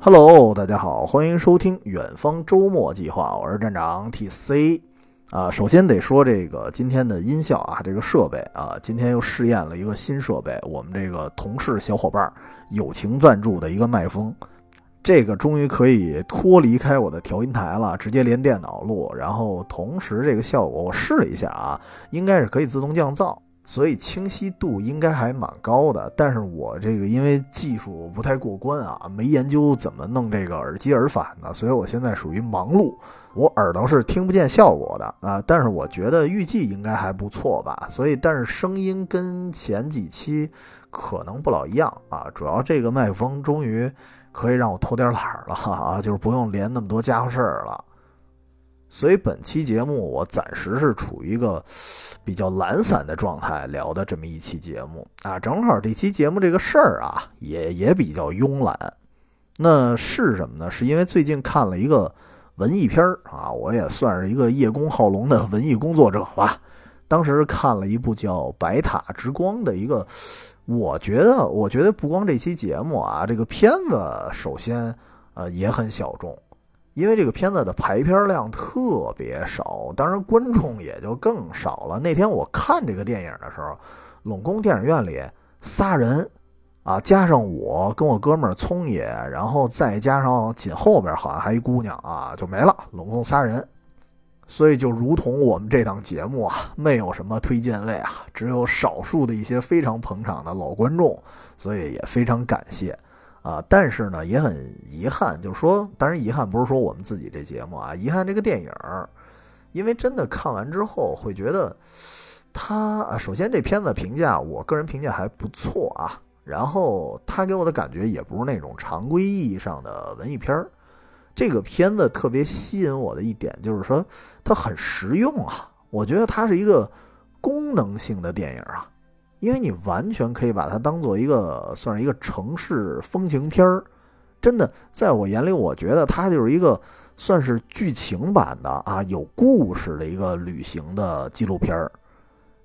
Hello，大家好，欢迎收听远方周末计划，我是站长 TC。啊，首先得说这个今天的音效啊，这个设备啊，今天又试验了一个新设备，我们这个同事小伙伴友情赞助的一个麦克风，这个终于可以脱离开我的调音台了，直接连电脑录，然后同时这个效果我试了一下啊，应该是可以自动降噪。所以清晰度应该还蛮高的，但是我这个因为技术不太过关啊，没研究怎么弄这个耳机耳返的，所以我现在属于忙碌，我耳朵是听不见效果的啊。但是我觉得预计应该还不错吧，所以但是声音跟前几期可能不老一样啊。主要这个麦克风终于可以让我偷点懒了啊，就是不用连那么多家伙事儿了。所以本期节目我暂时是处于一个比较懒散的状态聊的这么一期节目啊，正好这期节目这个事儿啊也也比较慵懒。那是什么呢？是因为最近看了一个文艺片儿啊，我也算是一个叶公好龙的文艺工作者吧。当时看了一部叫《白塔之光》的一个，我觉得我觉得不光这期节目啊，这个片子首先呃也很小众。因为这个片子的排片量特别少，当然观众也就更少了。那天我看这个电影的时候，拢共电影院里仨人，啊，加上我跟我哥们儿聪爷，然后再加上紧后边好像还一姑娘啊，就没了，拢共仨人。所以就如同我们这档节目啊，没有什么推荐位啊，只有少数的一些非常捧场的老观众，所以也非常感谢。啊，但是呢，也很遗憾，就是说，当然遗憾不是说我们自己这节目啊，遗憾这个电影，因为真的看完之后会觉得，他啊，首先这片子评价，我个人评价还不错啊，然后他给我的感觉也不是那种常规意义上的文艺片儿，这个片子特别吸引我的一点就是说，它很实用啊，我觉得它是一个功能性的电影啊。因为你完全可以把它当做一个算是一个城市风情片儿，真的，在我眼里，我觉得它就是一个算是剧情版的啊，有故事的一个旅行的纪录片儿。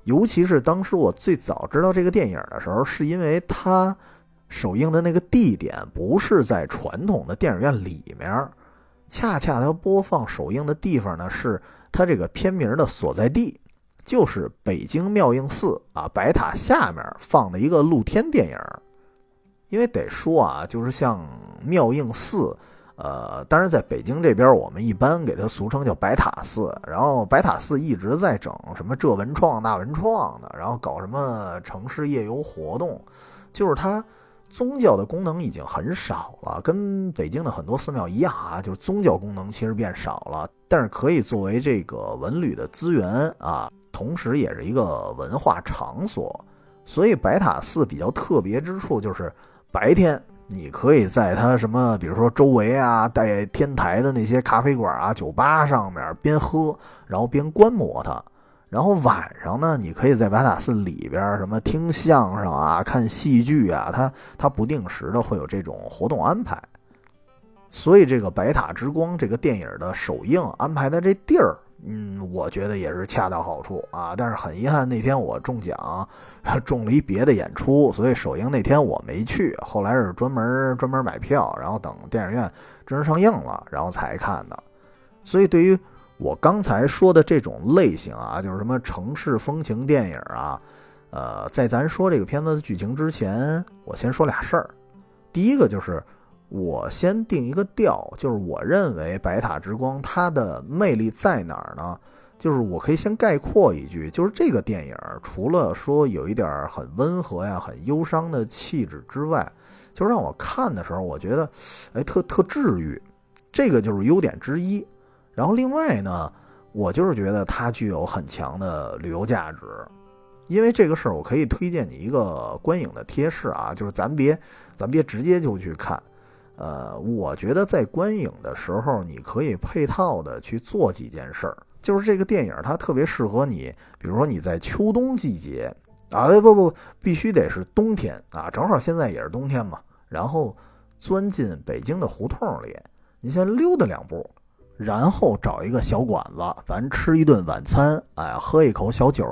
尤其是当时我最早知道这个电影的时候，是因为它首映的那个地点不是在传统的电影院里面，恰恰它播放首映的地方呢，是它这个片名的所在地。就是北京妙应寺啊，白塔下面放的一个露天电影。因为得说啊，就是像妙应寺，呃，当然在北京这边，我们一般给它俗称叫白塔寺。然后白塔寺一直在整什么这文创那文创的，然后搞什么城市夜游活动，就是它宗教的功能已经很少了，跟北京的很多寺庙一样啊，就是宗教功能其实变少了，但是可以作为这个文旅的资源啊。同时，也是一个文化场所，所以白塔寺比较特别之处就是，白天你可以在它什么，比如说周围啊带天台的那些咖啡馆啊、酒吧上面边喝，然后边观摩它；然后晚上呢，你可以在白塔寺里边什么听相声啊、看戏剧啊，它它不定时的会有这种活动安排。所以，这个《白塔之光》这个电影的首映安排的这地儿。嗯，我觉得也是恰到好处啊，但是很遗憾那天我中奖，中了一别的演出，所以首映那天我没去。后来是专门专门买票，然后等电影院正式上映了，然后才看的。所以对于我刚才说的这种类型啊，就是什么城市风情电影啊，呃，在咱说这个片子的剧情之前，我先说俩事儿。第一个就是。我先定一个调，就是我认为《白塔之光》它的魅力在哪儿呢？就是我可以先概括一句，就是这个电影除了说有一点很温和呀、很忧伤的气质之外，就让我看的时候，我觉得，哎，特特治愈，这个就是优点之一。然后另外呢，我就是觉得它具有很强的旅游价值，因为这个事儿，我可以推荐你一个观影的贴士啊，就是咱别咱别直接就去看。呃，我觉得在观影的时候，你可以配套的去做几件事儿。就是这个电影它特别适合你，比如说你在秋冬季节啊，不不不，必须得是冬天啊，正好现在也是冬天嘛。然后钻进北京的胡同里，你先溜达两步，然后找一个小馆子，咱吃一顿晚餐，哎，喝一口小酒，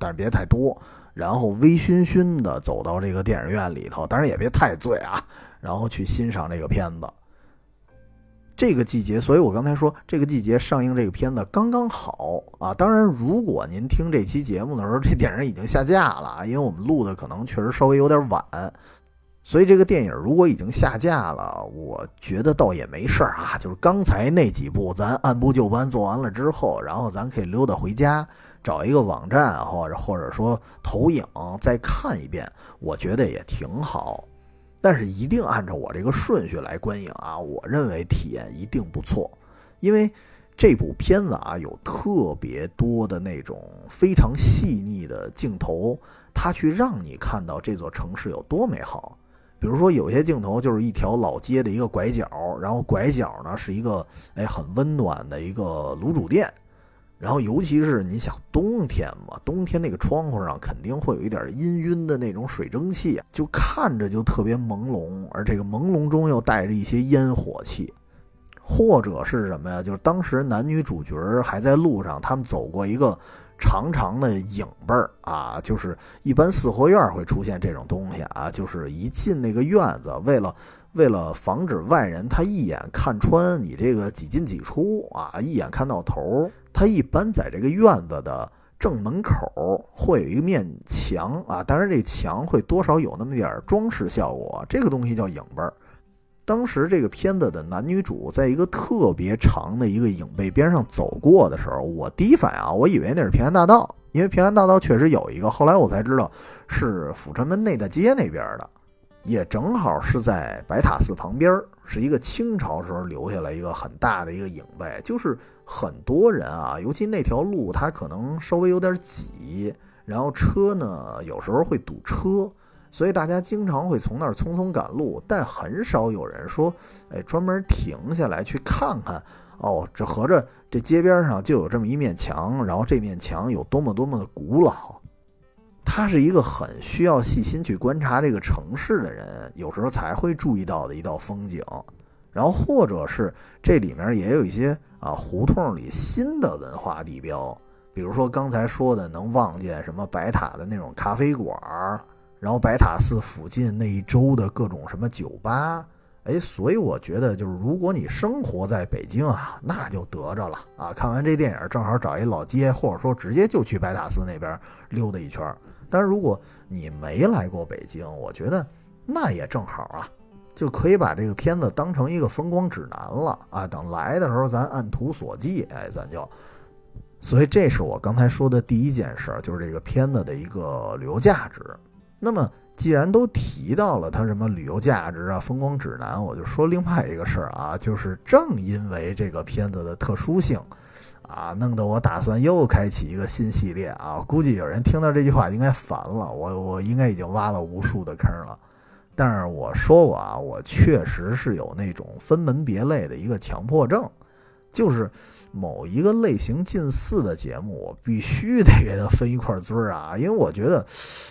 但是别太多，然后微醺醺的走到这个电影院里头，当然也别太醉啊。然后去欣赏这个片子，这个季节，所以我刚才说这个季节上映这个片子刚刚好啊。当然，如果您听这期节目的时候，这电影已经下架了，因为我们录的可能确实稍微有点晚，所以这个电影如果已经下架了，我觉得倒也没事儿啊。就是刚才那几部，咱按部就班做完了之后，然后咱可以溜达回家，找一个网站或者或者说投影再看一遍，我觉得也挺好。但是一定按照我这个顺序来观影啊！我认为体验一定不错，因为这部片子啊有特别多的那种非常细腻的镜头，它去让你看到这座城市有多美好。比如说有些镜头就是一条老街的一个拐角，然后拐角呢是一个哎很温暖的一个卤煮店。然后，尤其是你想冬天嘛，冬天那个窗户上肯定会有一点氤氲的那种水蒸气，就看着就特别朦胧，而这个朦胧中又带着一些烟火气，或者是什么呀？就是当时男女主角还在路上，他们走过一个长长的影背儿啊，就是一般四合院会出现这种东西啊，就是一进那个院子，为了。为了防止外人他一眼看穿你这个几进几出啊，一眼看到头，它一般在这个院子的正门口会有一面墙啊，当然这墙会多少有那么点装饰效果，这个东西叫影背。当时这个片子的男女主在一个特别长的一个影背边上走过的时候，我第一反应啊，我以为那是平安大道，因为平安大道确实有一个，后来我才知道是阜成门内大街那边的。也正好是在白塔寺旁边是一个清朝时候留下来一个很大的一个影背，就是很多人啊，尤其那条路它可能稍微有点挤，然后车呢有时候会堵车，所以大家经常会从那儿匆匆赶路，但很少有人说，哎，专门停下来去看看，哦，这合着这街边上就有这么一面墙，然后这面墙有多么多么的古老。他是一个很需要细心去观察这个城市的人，有时候才会注意到的一道风景。然后，或者是这里面也有一些啊胡同里新的文化地标，比如说刚才说的能望见什么白塔的那种咖啡馆儿然后白塔寺附近那一周的各种什么酒吧。哎，所以我觉得就是如果你生活在北京啊，那就得着了啊！看完这电影，正好找一老街，或者说直接就去白塔寺那边溜达一圈。但是如果你没来过北京，我觉得那也正好啊，就可以把这个片子当成一个风光指南了啊。等来的时候，咱按图索骥，哎，咱就。所以这是我刚才说的第一件事，就是这个片子的一个旅游价值。那么既然都提到了它什么旅游价值啊、风光指南，我就说另外一个事儿啊，就是正因为这个片子的特殊性。啊，弄得我打算又开启一个新系列啊！估计有人听到这句话应该烦了，我我应该已经挖了无数的坑了。但是我说过啊，我确实是有那种分门别类的一个强迫症，就是某一个类型近似的节目，我必须得给它分一块堆儿啊！因为我觉得，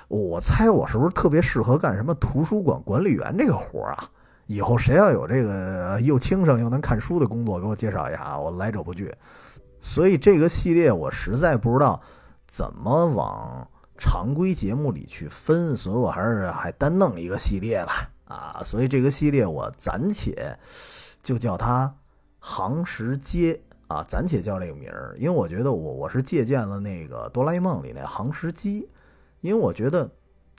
我猜我是不是特别适合干什么图书馆管理员这个活儿啊？以后谁要有这个又轻省又能看书的工作，给我介绍一下啊！我来者不拒。所以这个系列我实在不知道怎么往常规节目里去分，所以我还是还单弄一个系列吧。啊，所以这个系列我暂且就叫它“行时街”啊，暂且叫这个名儿，因为我觉得我我是借鉴了那个哆啦 A 梦里那行时机，因为我觉得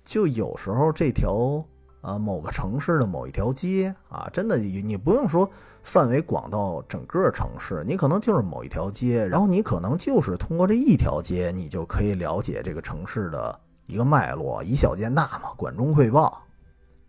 就有时候这条。啊，某个城市的某一条街啊，真的你你不用说范围广到整个城市，你可能就是某一条街，然后你可能就是通过这一条街，你就可以了解这个城市的一个脉络，以小见大嘛，管中窥豹。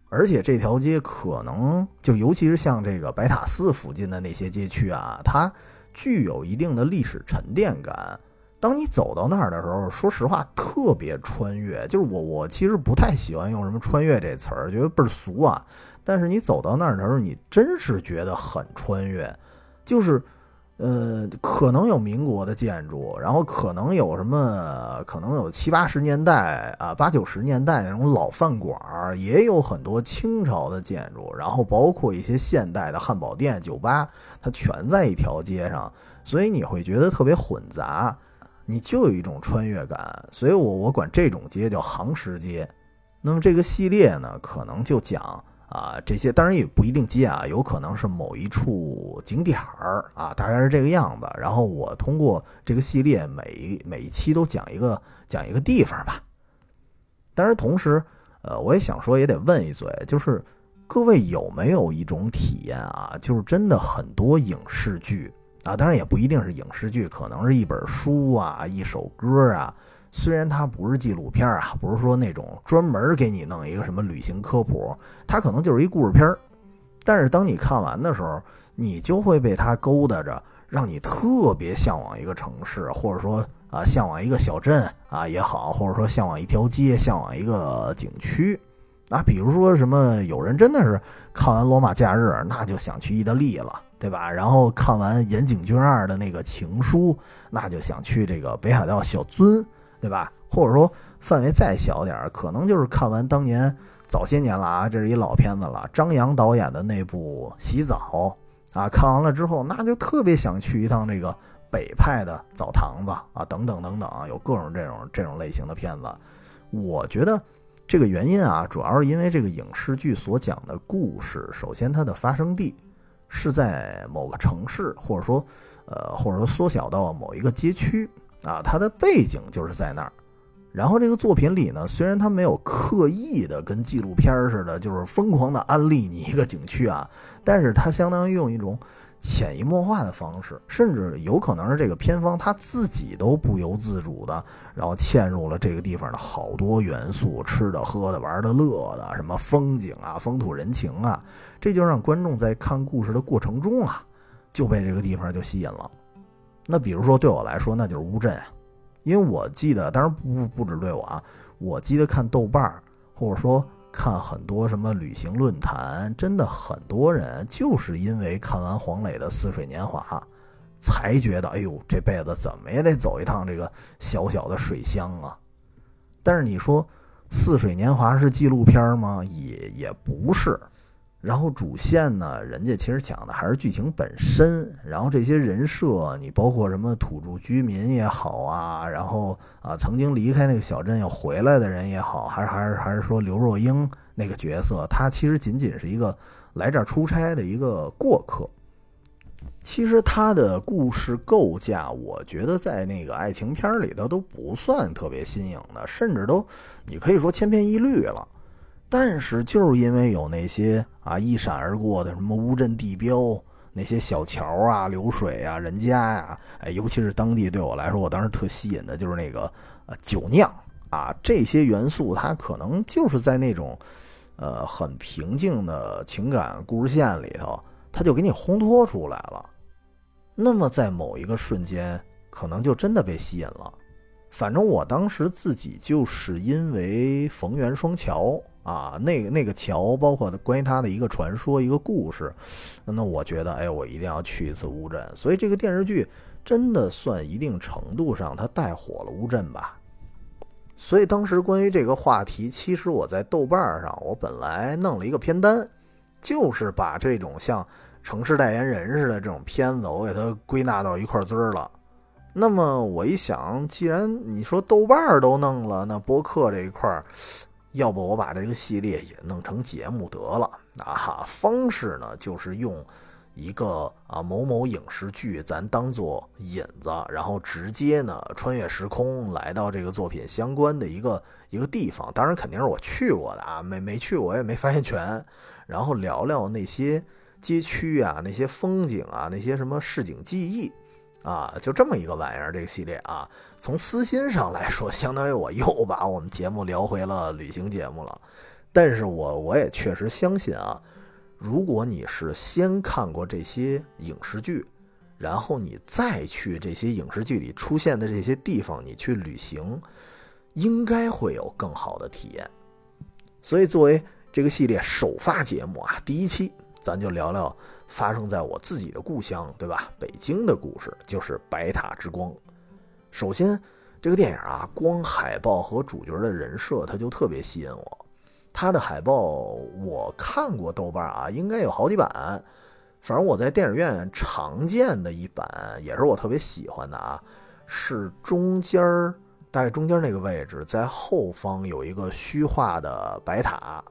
而且这条街可能就尤其是像这个白塔寺附近的那些街区啊，它具有一定的历史沉淀感。当你走到那儿的时候，说实话，特别穿越。就是我，我其实不太喜欢用什么“穿越”这词儿，觉得倍儿俗啊。但是你走到那儿的时候，你真是觉得很穿越。就是，呃，可能有民国的建筑，然后可能有什么，可能有七八十年代啊，八九十年代那种老饭馆儿，也有很多清朝的建筑，然后包括一些现代的汉堡店、酒吧，它全在一条街上，所以你会觉得特别混杂。你就有一种穿越感，所以我我管这种街叫行时街。那么这个系列呢，可能就讲啊，这些当然也不一定街啊，有可能是某一处景点儿啊，大概是这个样子。然后我通过这个系列，每每一期都讲一个讲一个地方吧。但是同时，呃，我也想说，也得问一嘴，就是各位有没有一种体验啊？就是真的很多影视剧啊，当然也不一定是影视剧，可能是一本书啊，一首歌啊。虽然它不是纪录片啊，不是说那种专门给你弄一个什么旅行科普，它可能就是一故事片儿。但是当你看完的时候，你就会被它勾搭着，让你特别向往一个城市，或者说。啊，向往一个小镇啊也好，或者说向往一条街，向往一个景区，啊，比如说什么，有人真的是看完《罗马假日》，那就想去意大利了，对吧？然后看完岩井俊二的那个情书，那就想去这个北海道小樽，对吧？或者说范围再小点儿，可能就是看完当年早些年了啊，这是一老片子了，张扬导演的那部《洗澡》啊，看完了之后，那就特别想去一趟这个。北派的澡堂子啊，等等等等，有各种这种这种类型的片子。我觉得这个原因啊，主要是因为这个影视剧所讲的故事，首先它的发生地是在某个城市，或者说呃，或者说缩小到某一个街区啊，它的背景就是在那儿。然后这个作品里呢，虽然它没有刻意的跟纪录片似的，就是疯狂的安利你一个景区啊，但是它相当于用一种。潜移默化的方式，甚至有可能是这个片方他自己都不由自主的，然后嵌入了这个地方的好多元素，吃的、喝的、玩的、乐的，什么风景啊、风土人情啊，这就让观众在看故事的过程中啊，就被这个地方就吸引了。那比如说对我来说，那就是乌镇啊，因为我记得，当然不不止对我啊，我记得看豆瓣，或者说。看很多什么旅行论坛，真的很多人就是因为看完黄磊的《似水年华》，才觉得哎呦，这辈子怎么也得走一趟这个小小的水乡啊。但是你说《似水年华》是纪录片吗？也也不是。然后主线呢，人家其实讲的还是剧情本身。然后这些人设，你包括什么土著居民也好啊，然后啊曾经离开那个小镇又回来的人也好，还是还是还是说刘若英那个角色，他其实仅仅是一个来这儿出差的一个过客。其实他的故事构架，我觉得在那个爱情片里头都不算特别新颖的，甚至都你可以说千篇一律了。但是就是因为有那些啊一闪而过的什么乌镇地标，那些小桥啊、流水啊、人家呀，哎，尤其是当地对我来说，我当时特吸引的就是那个呃酒酿啊，这些元素它可能就是在那种呃很平静的情感故事线里头，它就给你烘托出来了。那么在某一个瞬间，可能就真的被吸引了。反正我当时自己就是因为逢源双桥。啊，那个那个桥，包括关于它的一个传说、一个故事，那我觉得，哎，我一定要去一次乌镇。所以这个电视剧真的算一定程度上它带火了乌镇吧。所以当时关于这个话题，其实我在豆瓣上，我本来弄了一个片单，就是把这种像城市代言人似的这种片子，我给它归纳到一块堆儿了。那么我一想，既然你说豆瓣都弄了，那播客这一块儿。要不我把这个系列也弄成节目得了啊？方式呢，就是用一个啊某某影视剧，咱当做引子，然后直接呢穿越时空来到这个作品相关的一个一个地方。当然肯定是我去过的啊，没没去我也没发现全。然后聊聊那些街区啊，那些风景啊，那些什么市井记忆。啊，就这么一个玩意儿，这个系列啊，从私心上来说，相当于我又把我们节目聊回了旅行节目了。但是我我也确实相信啊，如果你是先看过这些影视剧，然后你再去这些影视剧里出现的这些地方，你去旅行，应该会有更好的体验。所以作为这个系列首发节目啊，第一期咱就聊聊。发生在我自己的故乡，对吧？北京的故事就是《白塔之光》。首先，这个电影啊，光海报和主角的人设，它就特别吸引我。它的海报我看过，豆瓣啊，应该有好几版。反正我在电影院常见的一版，也是我特别喜欢的啊，是中间儿，大概中间那个位置，在后方有一个虚化的白塔。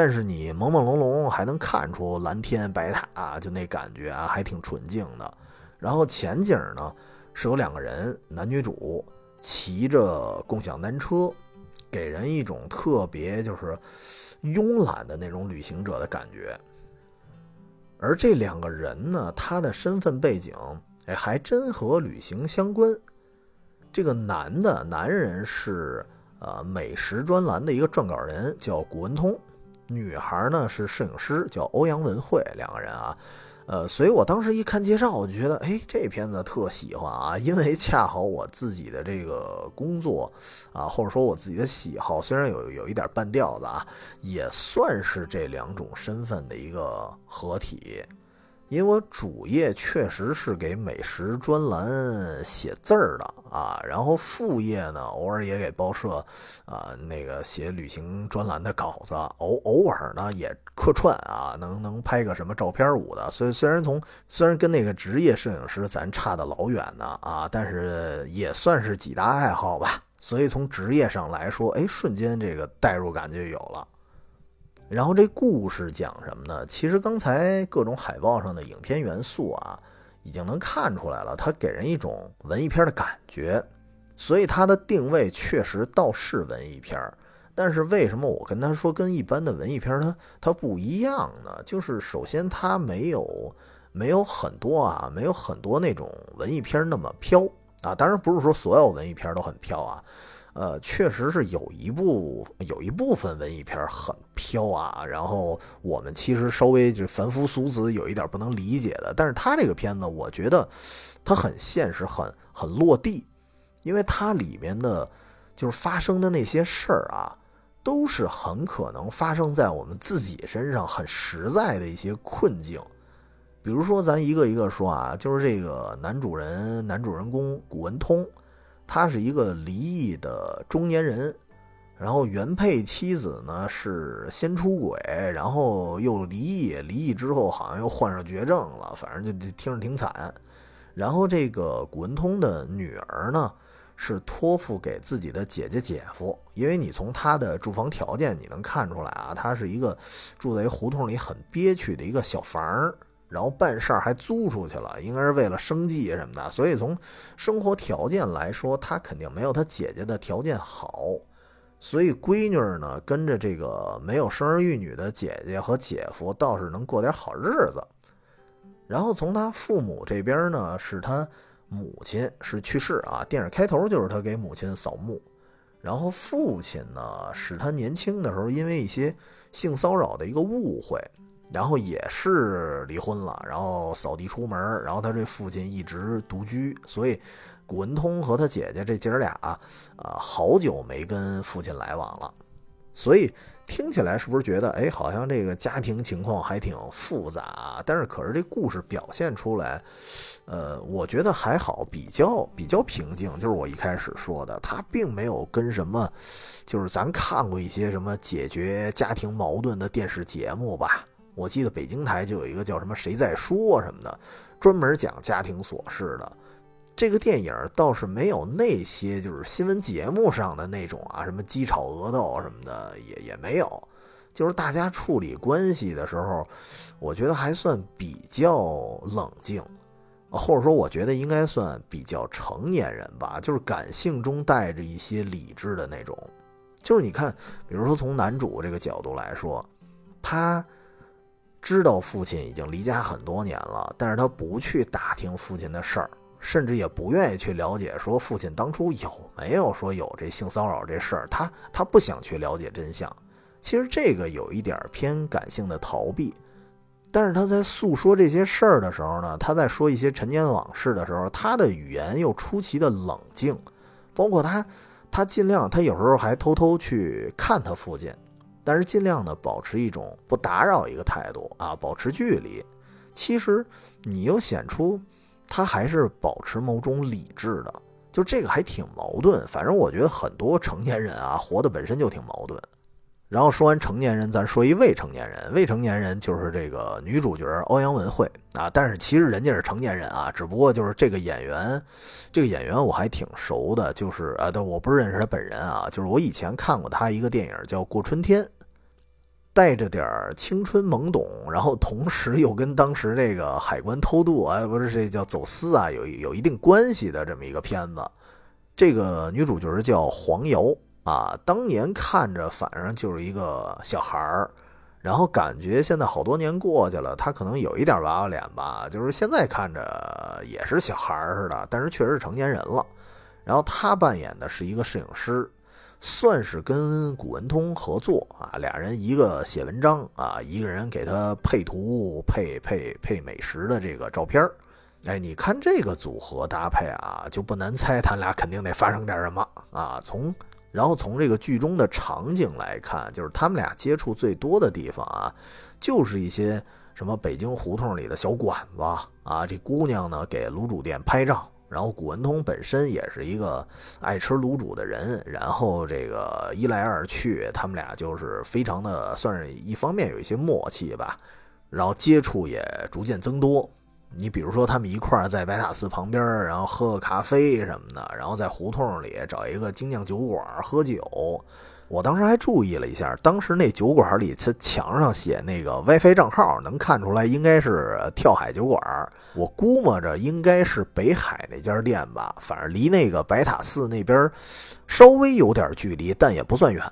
但是你朦朦胧胧还能看出蓝天白塔，就那感觉啊，还挺纯净的。然后前景呢是有两个人，男女主骑着共享单车，给人一种特别就是慵懒的那种旅行者的感觉。而这两个人呢，他的身份背景，哎，还真和旅行相关。这个男的男人是呃美食专栏的一个撰稿人，叫谷文通；女孩呢是摄影师，叫欧阳文慧。两个人啊。呃，所以我当时一看介绍，我就觉得，哎，这片子特喜欢啊，因为恰好我自己的这个工作啊，或者说我自己的喜好，虽然有有一点半吊子啊，也算是这两种身份的一个合体。因为我主业确实是给美食专栏写字儿的啊，然后副业呢，偶尔也给报社啊那个写旅行专栏的稿子，偶偶尔呢也客串啊，能能拍个什么照片舞的。所以虽然从虽然跟那个职业摄影师咱差的老远呢啊，但是也算是几大爱好吧。所以从职业上来说，哎，瞬间这个代入感就有了。然后这故事讲什么呢？其实刚才各种海报上的影片元素啊，已经能看出来了，它给人一种文艺片的感觉，所以它的定位确实倒是文艺片儿但是为什么我跟他说跟一般的文艺片它它不一样呢？就是首先它没有没有很多啊，没有很多那种文艺片那么飘啊。当然不是说所有文艺片都很飘啊。呃，确实是有一部有一部分文艺片很飘啊，然后我们其实稍微就凡夫俗子有一点不能理解的，但是他这个片子，我觉得它很现实，很很落地，因为它里面的就是发生的那些事儿啊，都是很可能发生在我们自己身上，很实在的一些困境。比如说，咱一个一个说啊，就是这个男主人男主人公古文通。他是一个离异的中年人，然后原配妻子呢是先出轨，然后又离异，离异之后好像又患上绝症了，反正就听着挺惨。然后这个古文通的女儿呢是托付给自己的姐姐姐夫，因为你从他的住房条件你能看出来啊，他是一个住在一胡同里很憋屈的一个小房儿。然后办事儿还租出去了，应该是为了生计什么的。所以从生活条件来说，他肯定没有他姐姐的条件好。所以闺女呢，跟着这个没有生儿育女的姐姐和姐夫，倒是能过点好日子。然后从他父母这边呢，是他母亲是去世啊，电影开头就是他给母亲扫墓。然后父亲呢，是他年轻的时候因为一些性骚扰的一个误会。然后也是离婚了，然后扫地出门，然后他这父亲一直独居，所以古文通和他姐姐这姐儿俩啊，好久没跟父亲来往了，所以听起来是不是觉得，哎，好像这个家庭情况还挺复杂？但是可是这故事表现出来，呃，我觉得还好，比较比较平静。就是我一开始说的，他并没有跟什么，就是咱看过一些什么解决家庭矛盾的电视节目吧。我记得北京台就有一个叫什么“谁在说”什么的，专门讲家庭琐事的。这个电影倒是没有那些就是新闻节目上的那种啊，什么鸡吵鹅斗什么的也也没有。就是大家处理关系的时候，我觉得还算比较冷静，或者说我觉得应该算比较成年人吧，就是感性中带着一些理智的那种。就是你看，比如说从男主这个角度来说，他。知道父亲已经离家很多年了，但是他不去打听父亲的事儿，甚至也不愿意去了解说父亲当初有没有说有这性骚扰这事儿，他他不想去了解真相。其实这个有一点偏感性的逃避，但是他在诉说这些事儿的时候呢，他在说一些陈年往事的时候，他的语言又出奇的冷静，包括他他尽量他有时候还偷偷去看他父亲。但是尽量的保持一种不打扰一个态度啊，保持距离。其实你又显出他还是保持某种理智的，就这个还挺矛盾。反正我觉得很多成年人啊，活的本身就挺矛盾。然后说完成年人，咱说一未成年人。未成年人就是这个女主角欧阳文慧啊，但是其实人家是成年人啊，只不过就是这个演员，这个演员我还挺熟的，就是啊，但我不认识他本人啊，就是我以前看过他一个电影叫《过春天》。带着点青春懵懂，然后同时又跟当时这个海关偷渡啊，不是这叫走私啊，有有一定关系的这么一个片子。这个女主角叫黄瑶啊，当年看着反正就是一个小孩儿，然后感觉现在好多年过去了，她可能有一点娃娃脸吧，就是现在看着也是小孩儿似的，但是确实是成年人了。然后她扮演的是一个摄影师。算是跟古文通合作啊，俩人一个写文章啊，一个人给他配图、配配配美食的这个照片哎，你看这个组合搭配啊，就不难猜他俩肯定得发生点什么啊。从然后从这个剧中的场景来看，就是他们俩接触最多的地方啊，就是一些什么北京胡同里的小馆子啊。这姑娘呢，给卤煮店拍照。然后古文通本身也是一个爱吃卤煮的人，然后这个一来二去，他们俩就是非常的算是一方面有一些默契吧，然后接触也逐渐增多。你比如说他们一块儿在白塔寺旁边，然后喝个咖啡什么的，然后在胡同里找一个精酿酒馆喝酒。我当时还注意了一下，当时那酒馆里，它墙上写那个 WiFi 账号，能看出来应该是跳海酒馆。我估摸着应该是北海那家店吧，反正离那个白塔寺那边稍微有点距离，但也不算远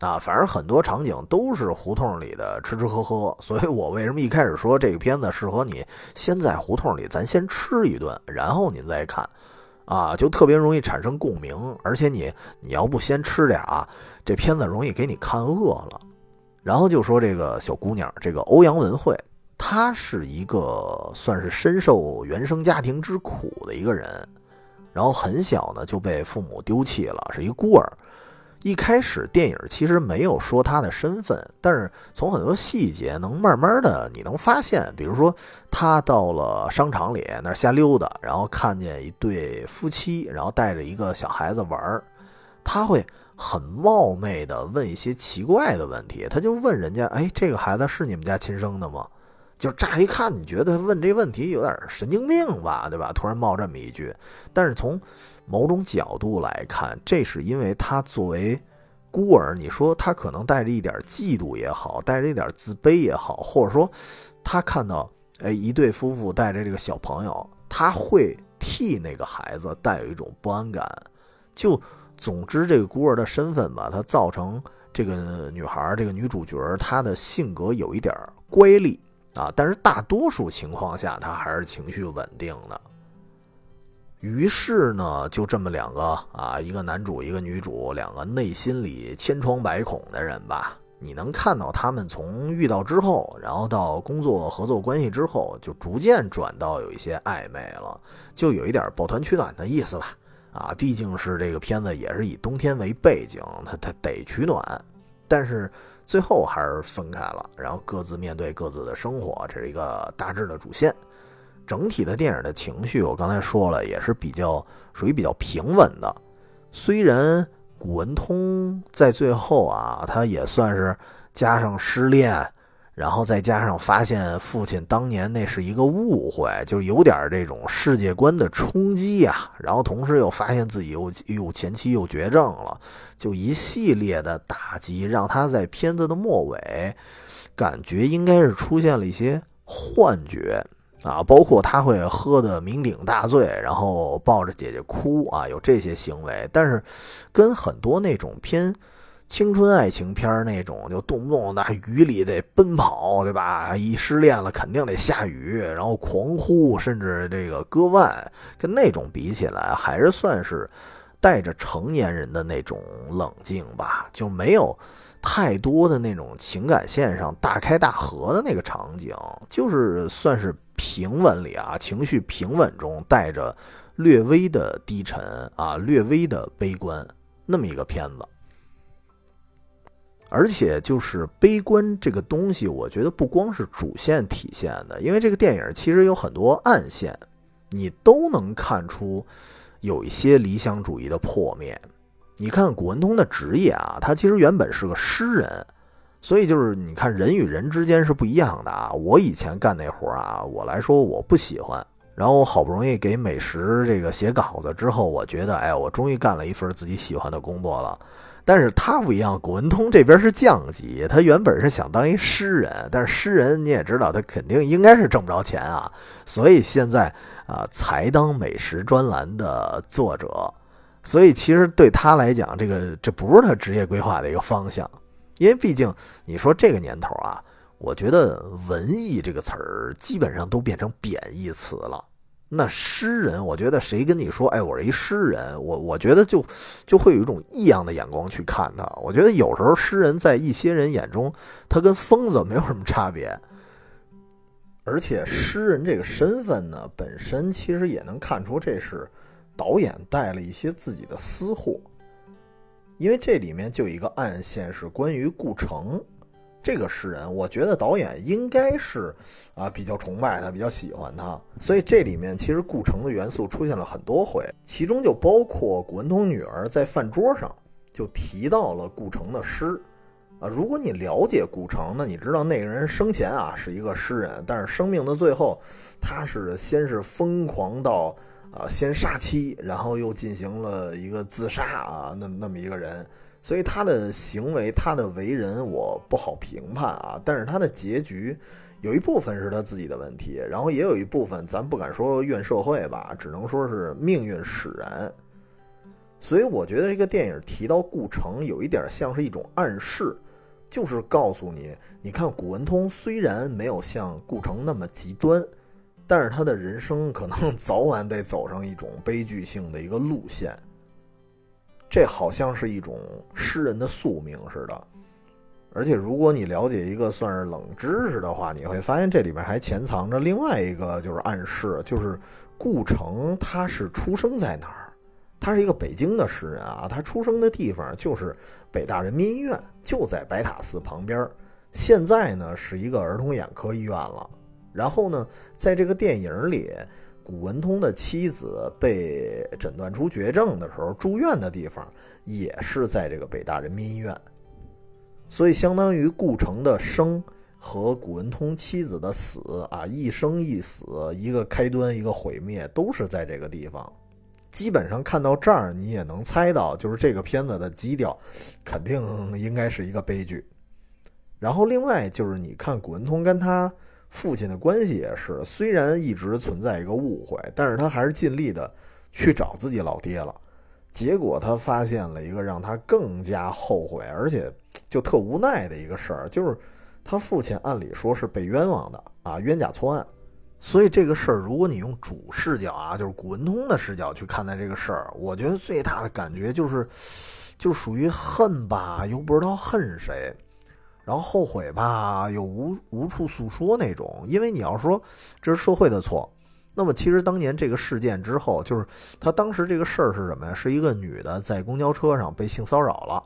啊。反正很多场景都是胡同里的吃吃喝喝，所以我为什么一开始说这个片子适合你先在胡同里咱先吃一顿，然后您再看。啊，就特别容易产生共鸣，而且你你要不先吃点啊，这片子容易给你看饿了。然后就说这个小姑娘，这个欧阳文慧，她是一个算是深受原生家庭之苦的一个人，然后很小呢就被父母丢弃了，是一个孤儿。一开始电影其实没有说她的身份，但是从很多细节能慢慢的你能发现，比如说她到了商场里那瞎溜达，然后看见一对夫妻，然后带着一个小孩子玩她会很冒昧的问一些奇怪的问题，他就问人家：“哎，这个孩子是你们家亲生的吗？”就乍一看你觉得问这问题有点神经病吧，对吧？突然冒这么一句，但是从某种角度来看，这是因为他作为孤儿，你说他可能带着一点嫉妒也好，带着一点自卑也好，或者说他看到哎一对夫妇带着这个小朋友，他会替那个孩子带有一种不安感。就总之，这个孤儿的身份吧，它造成这个女孩，这个女主角她的性格有一点乖戾啊，但是大多数情况下，她还是情绪稳定的。于是呢，就这么两个啊，一个男主，一个女主，两个内心里千疮百孔的人吧。你能看到他们从遇到之后，然后到工作合作关系之后，就逐渐转到有一些暧昧了，就有一点抱团取暖的意思吧。啊，毕竟是这个片子也是以冬天为背景，它它得取暖，但是最后还是分开了，然后各自面对各自的生活，这是一个大致的主线。整体的电影的情绪，我刚才说了，也是比较属于比较平稳的。虽然古文通在最后啊，他也算是加上失恋，然后再加上发现父亲当年那是一个误会，就是有点这种世界观的冲击呀。然后同时又发现自己又又前妻又绝症了，就一系列的打击，让他在片子的末尾，感觉应该是出现了一些幻觉。啊，包括他会喝得酩酊大醉，然后抱着姐姐哭啊，有这些行为。但是，跟很多那种偏青春爱情片那种，就动不动那雨里得奔跑，对吧？一失恋了，肯定得下雨，然后狂呼，甚至这个割腕，跟那种比起来，还是算是带着成年人的那种冷静吧，就没有。太多的那种情感线上大开大合的那个场景，就是算是平稳里啊，情绪平稳中带着略微的低沉啊，略微的悲观那么一个片子。而且就是悲观这个东西，我觉得不光是主线体现的，因为这个电影其实有很多暗线，你都能看出有一些理想主义的破灭。你看古文通的职业啊，他其实原本是个诗人，所以就是你看人与人之间是不一样的啊。我以前干那活啊，我来说我不喜欢。然后我好不容易给美食这个写稿子之后，我觉得哎，我终于干了一份自己喜欢的工作了。但是他不一样，古文通这边是降级，他原本是想当一诗人，但是诗人你也知道，他肯定应该是挣不着钱啊，所以现在啊才当美食专栏的作者。所以其实对他来讲，这个这不是他职业规划的一个方向，因为毕竟你说这个年头啊，我觉得文艺这个词儿基本上都变成贬义词了。那诗人，我觉得谁跟你说，哎，我是一诗人，我我觉得就就会有一种异样的眼光去看他。我觉得有时候诗人在一些人眼中，他跟疯子没有什么差别。而且诗人这个身份呢，本身其实也能看出这是导演带了一些自己的私货，因为这里面就有一个暗线是关于顾城。这个诗人，我觉得导演应该是啊比较崇拜他，比较喜欢他，所以这里面其实顾城的元素出现了很多回，其中就包括古文通女儿在饭桌上就提到了顾城的诗啊。如果你了解顾城，那你知道那个人生前啊是一个诗人，但是生命的最后，他是先是疯狂到啊先杀妻，然后又进行了一个自杀啊，那那么一个人。所以他的行为，他的为人，我不好评判啊。但是他的结局，有一部分是他自己的问题，然后也有一部分，咱不敢说怨社会吧，只能说是命运使然。所以我觉得这个电影提到顾城，有一点像是一种暗示，就是告诉你，你看古文通虽然没有像顾城那么极端，但是他的人生可能早晚得走上一种悲剧性的一个路线。这好像是一种诗人的宿命似的，而且如果你了解一个算是冷知识的话，你会发现这里面还潜藏着另外一个就是暗示，就是顾城他是出生在哪儿？他是一个北京的诗人啊，他出生的地方就是北大人民医院，就在白塔寺旁边，现在呢是一个儿童眼科医院了。然后呢，在这个电影里。古文通的妻子被诊断出绝症的时候，住院的地方也是在这个北大人民医院，所以相当于顾城的生和古文通妻子的死啊，一生一死，一个开端，一个毁灭，都是在这个地方。基本上看到这儿，你也能猜到，就是这个片子的基调肯定应该是一个悲剧。然后另外就是你看古文通跟他。父亲的关系也是，虽然一直存在一个误会，但是他还是尽力的去找自己老爹了。结果他发现了一个让他更加后悔，而且就特无奈的一个事儿，就是他父亲按理说是被冤枉的啊，冤假错案。所以这个事儿，如果你用主视角啊，就是古文通的视角去看待这个事儿，我觉得最大的感觉就是，就属于恨吧，又不知道恨谁。然后后悔吧，又无无处诉说那种。因为你要说这是社会的错，那么其实当年这个事件之后，就是他当时这个事儿是什么呀？是一个女的在公交车上被性骚扰了，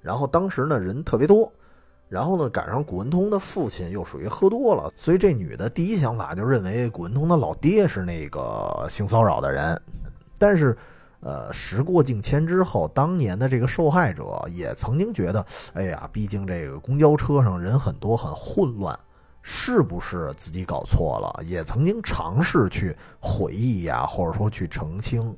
然后当时呢人特别多，然后呢赶上古文通的父亲又属于喝多了，所以这女的第一想法就认为古文通的老爹是那个性骚扰的人，但是。呃，时过境迁之后，当年的这个受害者也曾经觉得，哎呀，毕竟这个公交车上人很多，很混乱，是不是自己搞错了？也曾经尝试去回忆呀，或者说去澄清。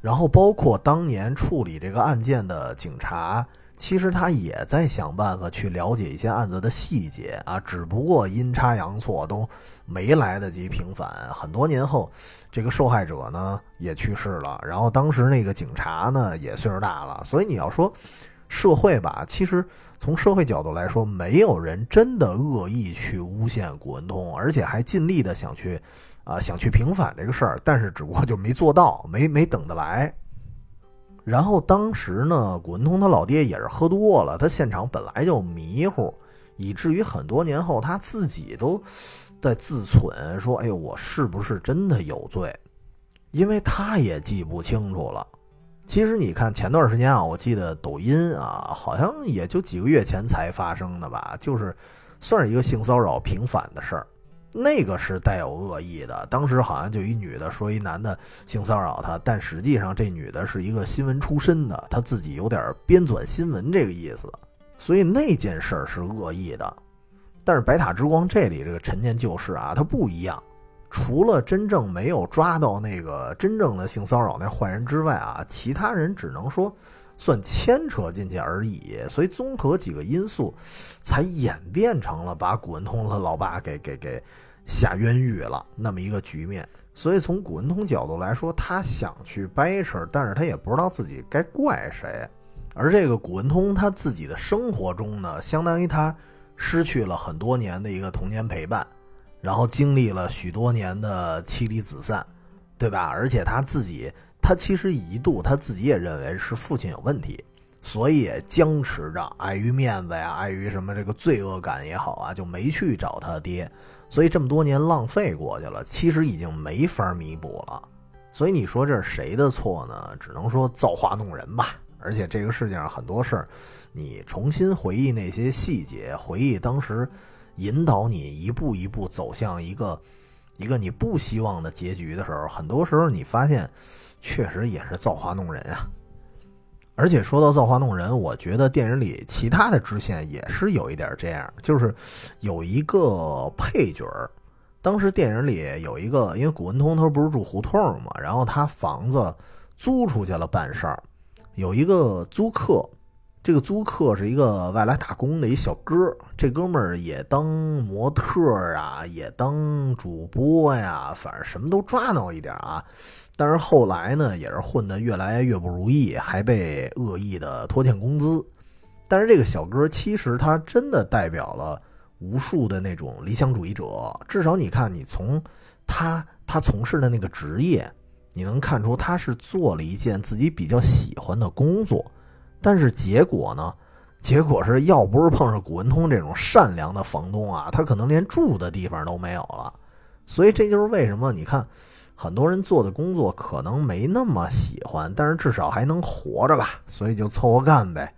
然后，包括当年处理这个案件的警察。其实他也在想办法去了解一些案子的细节啊，只不过阴差阳错都没来得及平反。很多年后，这个受害者呢也去世了，然后当时那个警察呢也岁数大了。所以你要说社会吧，其实从社会角度来说，没有人真的恶意去诬陷古文通，而且还尽力的想去啊想去平反这个事儿，但是只不过就没做到，没没等得来。然后当时呢，古文通他老爹也是喝多了，他现场本来就迷糊，以至于很多年后他自己都在自忖说：“哎呦，我是不是真的有罪？”因为他也记不清楚了。其实你看前段时间啊，我记得抖音啊，好像也就几个月前才发生的吧，就是算是一个性骚扰平反的事儿。那个是带有恶意的，当时好像就一女的说一男的性骚扰她，但实际上这女的是一个新闻出身的，她自己有点编纂新闻这个意思，所以那件事儿是恶意的。但是《白塔之光》这里这个陈年旧事啊，它不一样，除了真正没有抓到那个真正的性骚扰那坏人之外啊，其他人只能说算牵扯进去而已。所以综合几个因素，才演变成了把古文通他老爸给给给下冤狱了那么一个局面。所以从古文通角度来说，他想去掰扯，但是他也不知道自己该怪谁。而这个古文通他自己的生活中呢，相当于他失去了很多年的一个童年陪伴。然后经历了许多年的妻离子散，对吧？而且他自己，他其实一度他自己也认为是父亲有问题，所以也僵持着，碍于面子呀，碍于什么这个罪恶感也好啊，就没去找他爹。所以这么多年浪费过去了，其实已经没法弥补了。所以你说这是谁的错呢？只能说造化弄人吧。而且这个世界上很多事儿，你重新回忆那些细节，回忆当时。引导你一步一步走向一个一个你不希望的结局的时候，很多时候你发现，确实也是造化弄人啊。而且说到造化弄人，我觉得电影里其他的支线也是有一点这样，就是有一个配角儿，当时电影里有一个，因为古文通他不是住胡同嘛，然后他房子租出去了办事儿，有一个租客。这个租客是一个外来打工的一小哥，这哥们儿也当模特啊，也当主播呀，反正什么都抓挠一点啊。但是后来呢，也是混得越来越不如意，还被恶意的拖欠工资。但是这个小哥其实他真的代表了无数的那种理想主义者，至少你看，你从他他从事的那个职业，你能看出他是做了一件自己比较喜欢的工作。但是结果呢？结果是要不是碰上古文通这种善良的房东啊，他可能连住的地方都没有了。所以这就是为什么你看，很多人做的工作可能没那么喜欢，但是至少还能活着吧，所以就凑合干呗。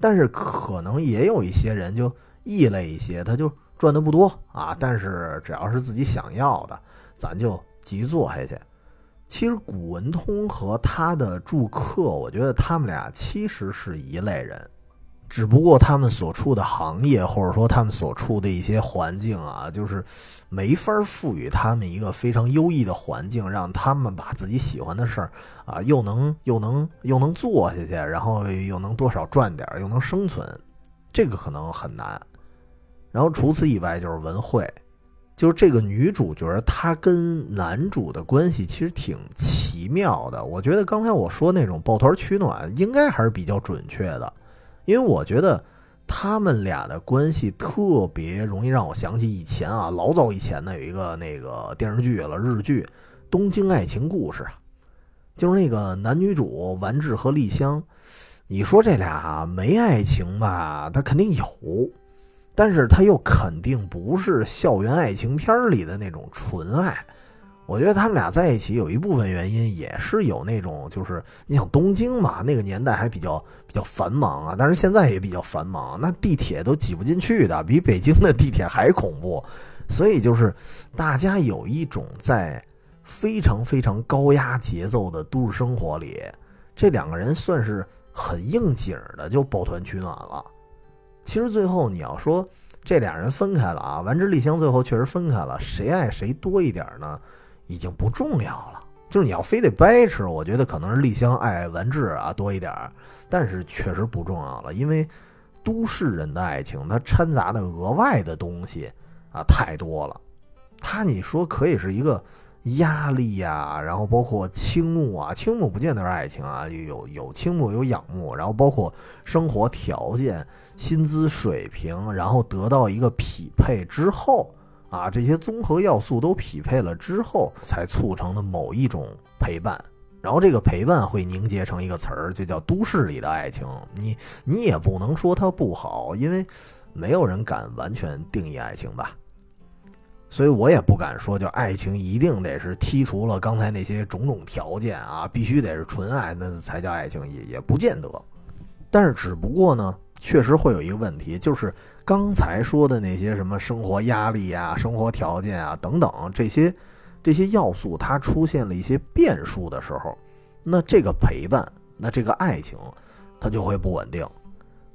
但是可能也有一些人就异类一些，他就赚的不多啊，但是只要是自己想要的，咱就继续做下去。其实古文通和他的住客，我觉得他们俩其实是一类人，只不过他们所处的行业或者说他们所处的一些环境啊，就是没法赋予他们一个非常优异的环境，让他们把自己喜欢的事儿啊，又能又能又能做下去，然后又能多少赚点，又能生存，这个可能很难。然后除此以外，就是文慧。就是这个女主角，她跟男主的关系其实挺奇妙的。我觉得刚才我说那种抱团取暖，应该还是比较准确的，因为我觉得他们俩的关系特别容易让我想起以前啊，老早以前的有一个那个电视剧了，日剧《东京爱情故事》啊，就是那个男女主丸治和丽香。你说这俩没爱情吧？他肯定有。但是他又肯定不是校园爱情片里的那种纯爱，我觉得他们俩在一起有一部分原因也是有那种，就是你想东京嘛，那个年代还比较比较繁忙啊，但是现在也比较繁忙，那地铁都挤不进去的，比北京的地铁还恐怖，所以就是大家有一种在非常非常高压节奏的都市生活里，这两个人算是很应景的就抱团取暖了。其实最后你要说这俩人分开了啊，丸之丽香最后确实分开了，谁爱谁多一点呢？已经不重要了。就是你要非得掰扯，我觉得可能是丽香爱文治啊多一点，但是确实不重要了，因为都市人的爱情它掺杂的额外的东西啊太多了。他你说可以是一个。压力呀，然后包括倾慕啊，倾慕不见得是爱情啊，有有倾慕有仰慕，然后包括生活条件、薪资水平，然后得到一个匹配之后啊，这些综合要素都匹配了之后，才促成的某一种陪伴，然后这个陪伴会凝结成一个词儿，就叫都市里的爱情。你你也不能说它不好，因为没有人敢完全定义爱情吧。所以我也不敢说，就爱情一定得是剔除了刚才那些种种条件啊，必须得是纯爱，那才叫爱情，也也不见得。但是只不过呢，确实会有一个问题，就是刚才说的那些什么生活压力啊、生活条件啊等等这些这些要素，它出现了一些变数的时候，那这个陪伴，那这个爱情，它就会不稳定。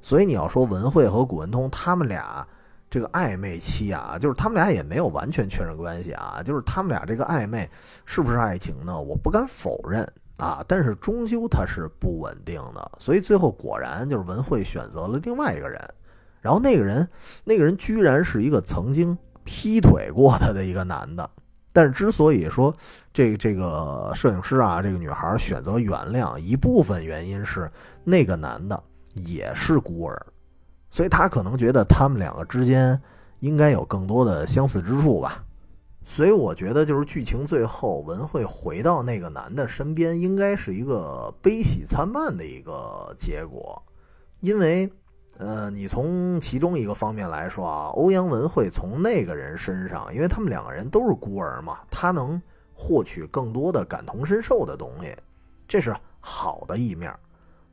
所以你要说文慧和古文通他们俩。这个暧昧期啊，就是他们俩也没有完全确认关系啊，就是他们俩这个暧昧是不是爱情呢？我不敢否认，啊，但是终究他是不稳定的，所以最后果然就是文慧选择了另外一个人，然后那个人那个人居然是一个曾经劈腿过他的一个男的。但是之所以说这这个摄影师啊，这个女孩选择原谅，一部分原因是那个男的也是孤儿，所以他可能觉得他们两个之间应该有更多的相似之处吧。所以我觉得就是剧情最后文慧回到那个男的身边，应该是一个悲喜参半的一个结果，因为。呃，你从其中一个方面来说啊，欧阳文慧从那个人身上，因为他们两个人都是孤儿嘛，他能获取更多的感同身受的东西，这是好的一面。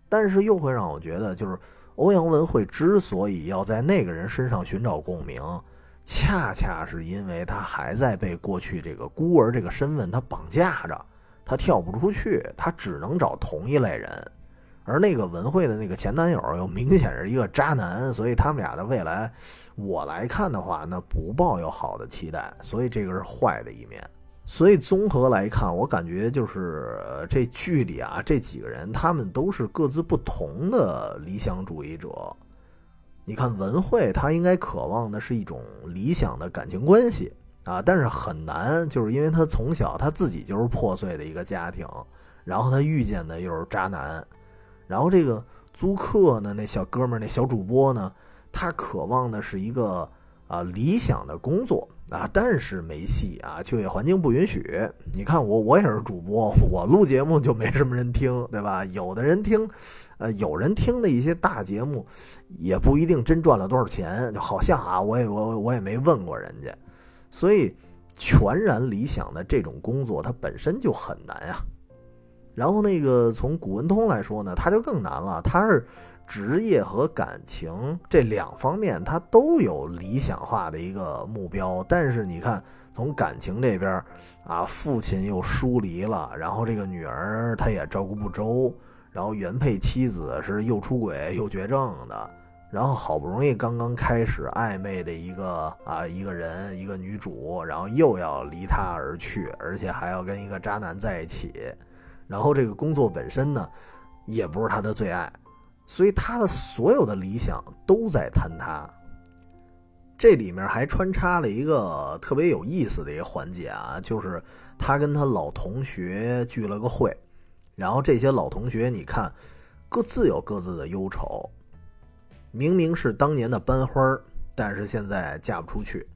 但是又会让我觉得，就是欧阳文慧之所以要在那个人身上寻找共鸣，恰恰是因为他还在被过去这个孤儿这个身份他绑架着，他跳不出去，他只能找同一类人。而那个文慧的那个前男友又明显是一个渣男，所以他们俩的未来，我来看的话，那不抱有好的期待，所以这个是坏的一面。所以综合来看，我感觉就是这剧里啊，这几个人他们都是各自不同的理想主义者。你看文慧，她应该渴望的是一种理想的感情关系啊，但是很难，就是因为她从小她自己就是破碎的一个家庭，然后她遇见的又是渣男。然后这个租客呢，那小哥们儿，那小主播呢，他渴望的是一个啊理想的工作啊，但是没戏啊，就业环境不允许。你看我，我也是主播，我录节目就没什么人听，对吧？有的人听，呃，有人听的一些大节目，也不一定真赚了多少钱，就好像啊，我也我我也没问过人家，所以全然理想的这种工作，它本身就很难呀。然后那个从古文通来说呢，他就更难了。他是职业和感情这两方面，他都有理想化的一个目标。但是你看，从感情这边啊，父亲又疏离了，然后这个女儿他也照顾不周，然后原配妻子是又出轨又绝症的，然后好不容易刚刚开始暧昧的一个啊一个人一个女主，然后又要离他而去，而且还要跟一个渣男在一起。然后这个工作本身呢，也不是他的最爱，所以他的所有的理想都在坍塌。这里面还穿插了一个特别有意思的一个环节啊，就是他跟他老同学聚了个会，然后这些老同学你看，各自有各自的忧愁，明明是当年的班花儿，但是现在嫁不出去。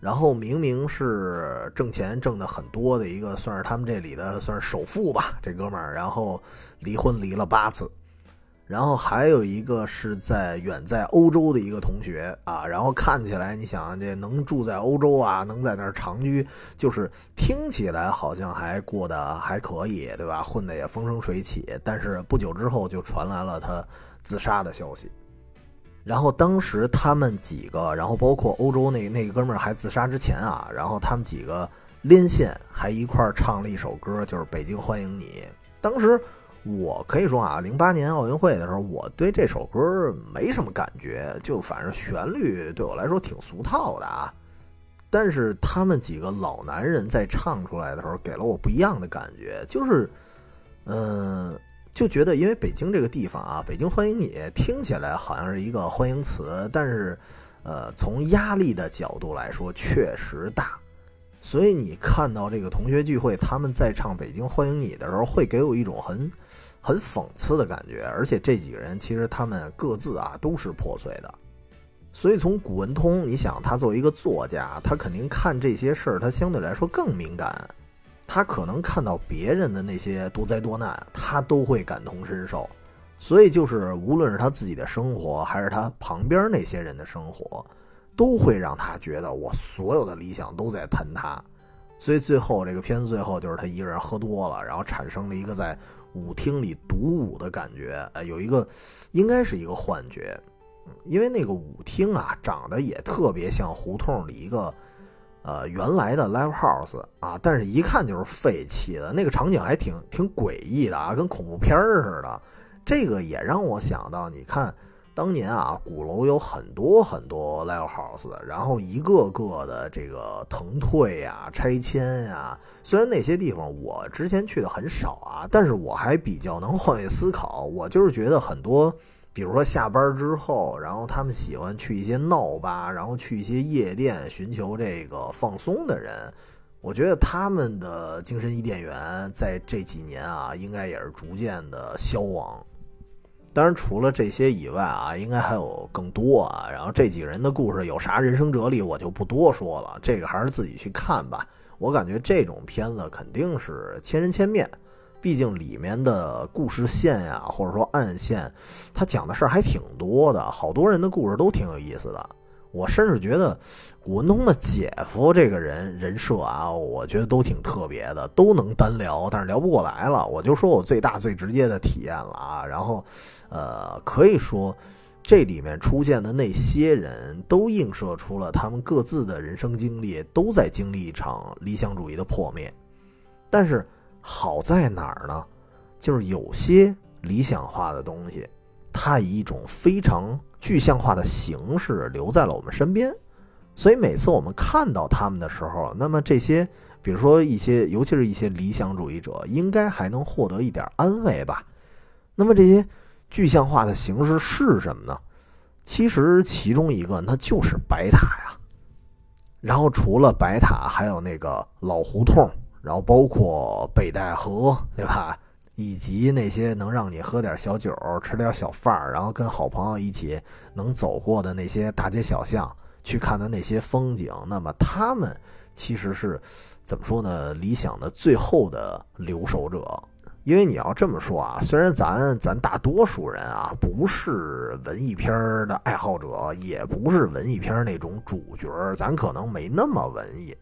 然后明明是挣钱挣的很多的一个，算是他们这里的算是首富吧，这哥们儿。然后离婚离了八次，然后还有一个是在远在欧洲的一个同学啊。然后看起来，你想这能住在欧洲啊，能在那儿长居，就是听起来好像还过得还可以，对吧？混得也风生水起。但是不久之后就传来了他自杀的消息。然后当时他们几个，然后包括欧洲那那个哥们儿还自杀之前啊，然后他们几个连线还一块儿唱了一首歌，就是《北京欢迎你》。当时我可以说啊，零八年奥运会的时候，我对这首歌没什么感觉，就反正旋律对我来说挺俗套的啊。但是他们几个老男人在唱出来的时候，给了我不一样的感觉，就是，嗯。就觉得，因为北京这个地方啊，北京欢迎你听起来好像是一个欢迎词，但是，呃，从压力的角度来说，确实大。所以你看到这个同学聚会，他们在唱《北京欢迎你》的时候，会给我一种很很讽刺的感觉。而且这几个人其实他们各自啊都是破碎的。所以从古文通，你想他作为一个作家，他肯定看这些事儿，他相对来说更敏感。他可能看到别人的那些多灾多难，他都会感同身受，所以就是无论是他自己的生活，还是他旁边那些人的生活，都会让他觉得我所有的理想都在坍塌。所以最后这个片子最后就是他一个人喝多了，然后产生了一个在舞厅里独舞的感觉，呃，有一个应该是一个幻觉，因为那个舞厅啊长得也特别像胡同里一个。呃，原来的 live house 啊，但是一看就是废弃的，那个场景还挺挺诡异的啊，跟恐怖片似的。这个也让我想到，你看当年啊，鼓楼有很多很多 live house，然后一个个的这个腾退呀、拆迁呀。虽然那些地方我之前去的很少啊，但是我还比较能换位思考。我就是觉得很多，比如说下班之后，然后他们喜欢去一些闹吧，然后去一些夜店寻求这个放松的人，我觉得他们的精神伊甸园在这几年啊，应该也是逐渐的消亡。当然，除了这些以外啊，应该还有更多啊。然后这几个人的故事有啥人生哲理，我就不多说了，这个还是自己去看吧。我感觉这种片子肯定是千人千面，毕竟里面的故事线呀，或者说暗线，他讲的事儿还挺多的，好多人的故事都挺有意思的。我甚至觉得古文通的姐夫这个人人设啊，我觉得都挺特别的，都能单聊，但是聊不过来了。我就说我最大最直接的体验了啊，然后，呃，可以说这里面出现的那些人都映射出了他们各自的人生经历，都在经历一场理想主义的破灭。但是好在哪儿呢？就是有些理想化的东西，它以一种非常。具象化的形式留在了我们身边，所以每次我们看到他们的时候，那么这些，比如说一些，尤其是一些理想主义者，应该还能获得一点安慰吧。那么这些具象化的形式是什么呢？其实其中一个，那就是白塔呀。然后除了白塔，还有那个老胡同，然后包括北戴河，对吧？以及那些能让你喝点小酒、吃点小饭，然后跟好朋友一起能走过的那些大街小巷，去看的那些风景，那么他们其实是怎么说呢？理想的最后的留守者。因为你要这么说啊，虽然咱咱大多数人啊不是文艺片的爱好者，也不是文艺片那种主角，咱可能没那么文艺，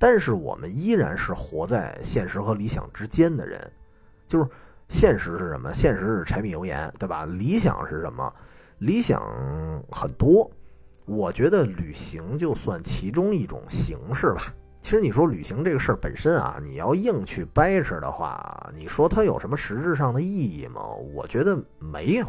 但是我们依然是活在现实和理想之间的人。就是现实是什么？现实是柴米油盐，对吧？理想是什么？理想很多。我觉得旅行就算其中一种形式吧。其实你说旅行这个事儿本身啊，你要硬去掰扯的话，你说它有什么实质上的意义吗？我觉得没有，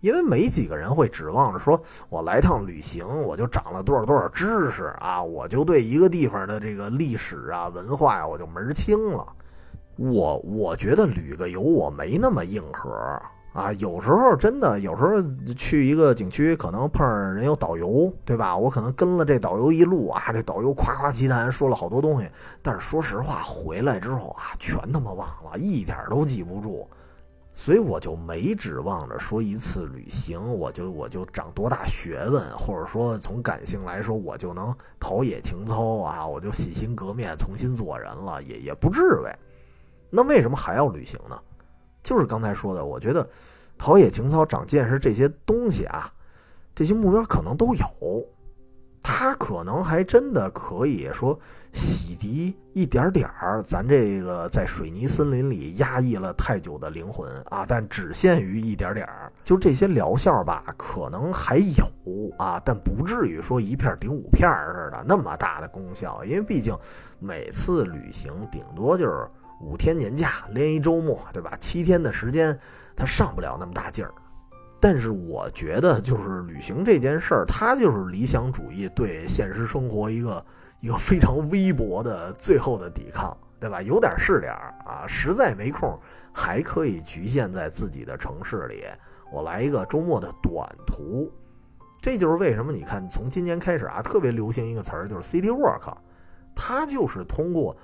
因为没几个人会指望着说我来趟旅行，我就长了多少多少知识啊，我就对一个地方的这个历史啊、文化呀，我就门儿清了。我我觉得旅个游我没那么硬核啊，有时候真的有时候去一个景区，可能碰上人有导游，对吧？我可能跟了这导游一路啊，这导游夸夸其谈说了好多东西，但是说实话回来之后啊，全他妈忘了，一点都记不住，所以我就没指望着说一次旅行我就我就长多大学问，或者说从感性来说我就能陶冶情操啊，我就洗心革面重新做人了，也也不至于。那为什么还要旅行呢？就是刚才说的，我觉得陶冶情操、长见识这些东西啊，这些目标可能都有，他可能还真的可以说洗涤一点点儿咱这个在水泥森林里压抑了太久的灵魂啊，但只限于一点点儿。就这些疗效吧，可能还有啊，但不至于说一片顶五片似的那么大的功效，因为毕竟每次旅行顶多就是。五天年假连一周末，对吧？七天的时间，他上不了那么大劲儿。但是我觉得，就是旅行这件事儿，它就是理想主义对现实生活一个一个非常微薄的最后的抵抗，对吧？有点是点儿啊，实在没空，还可以局限在自己的城市里，我来一个周末的短途。这就是为什么你看，从今年开始啊，特别流行一个词儿，就是 city work，它就是通过。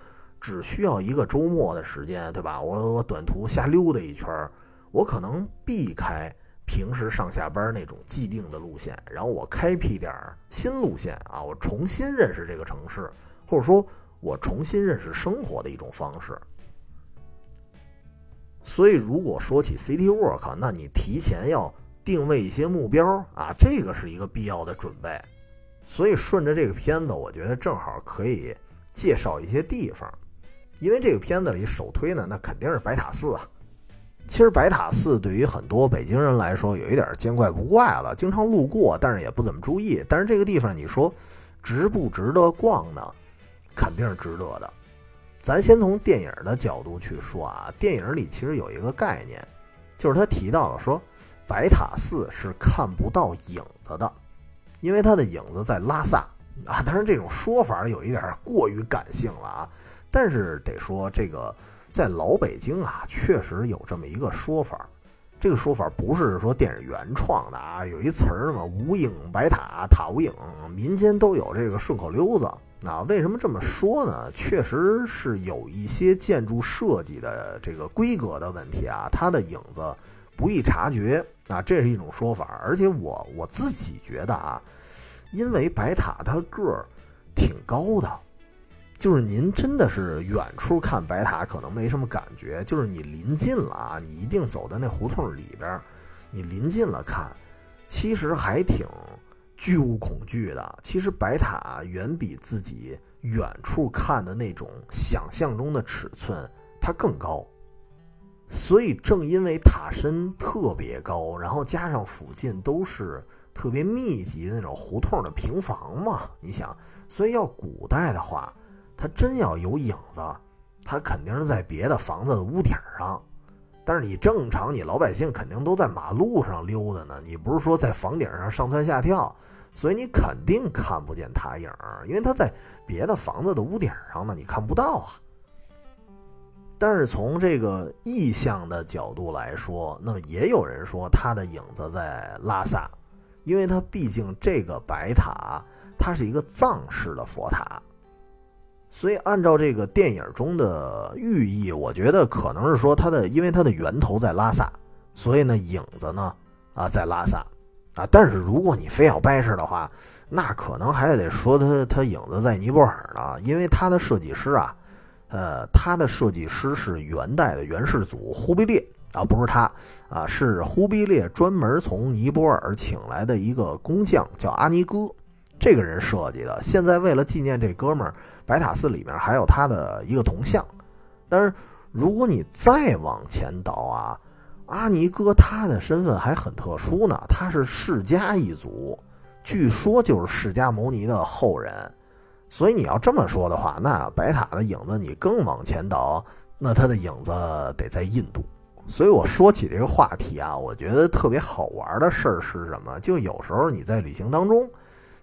只需要一个周末的时间，对吧？我我短途瞎溜达一圈我可能避开平时上下班那种既定的路线，然后我开辟点新路线啊，我重新认识这个城市，或者说我重新认识生活的一种方式。所以，如果说起 City Work，那你提前要定位一些目标啊，这个是一个必要的准备。所以，顺着这个片子，我觉得正好可以介绍一些地方。因为这个片子里首推呢，那肯定是白塔寺啊。其实白塔寺对于很多北京人来说，有一点见怪不怪了，经常路过，但是也不怎么注意。但是这个地方，你说值不值得逛呢？肯定是值得的。咱先从电影的角度去说啊，电影里其实有一个概念，就是他提到了说，白塔寺是看不到影子的，因为它的影子在拉萨啊。当然，这种说法有一点过于感性了啊。但是得说，这个在老北京啊，确实有这么一个说法。这个说法不是说电影原创的啊，有一词儿嘛，“无影白塔，塔无影”，民间都有这个顺口溜子。那为什么这么说呢？确实是有一些建筑设计的这个规格的问题啊，它的影子不易察觉啊，这是一种说法。而且我我自己觉得啊，因为白塔它个儿挺高的。就是您真的是远处看白塔可能没什么感觉，就是你临近了啊，你一定走在那胡同里边，你临近了看，其实还挺巨物恐惧的。其实白塔远比自己远处看的那种想象中的尺寸它更高，所以正因为塔身特别高，然后加上附近都是特别密集的那种胡同的平房嘛，你想，所以要古代的话。他真要有影子，他肯定是在别的房子的屋顶上。但是你正常，你老百姓肯定都在马路上溜达呢。你不是说在房顶上上蹿下跳，所以你肯定看不见塔影，因为他在别的房子的屋顶上呢，你看不到啊。但是从这个意象的角度来说，那么也有人说他的影子在拉萨，因为他毕竟这个白塔，它是一个藏式的佛塔。所以，按照这个电影中的寓意，我觉得可能是说它的，因为它的源头在拉萨，所以呢，影子呢，啊，在拉萨，啊，但是如果你非要掰扯的话，那可能还得说它它影子在尼泊尔呢，因为它的设计师啊，呃，他的设计师是元代的元世祖忽必烈啊，不是他啊，是忽必烈专门从尼泊尔请来的一个工匠，叫阿尼哥。这个人设计的，现在为了纪念这哥们儿，白塔寺里面还有他的一个铜像。但是如果你再往前倒啊，阿尼哥他的身份还很特殊呢，他是释迦一族，据说就是释迦牟尼的后人。所以你要这么说的话，那白塔的影子你更往前倒，那他的影子得在印度。所以我说起这个话题啊，我觉得特别好玩的事儿是什么？就有时候你在旅行当中。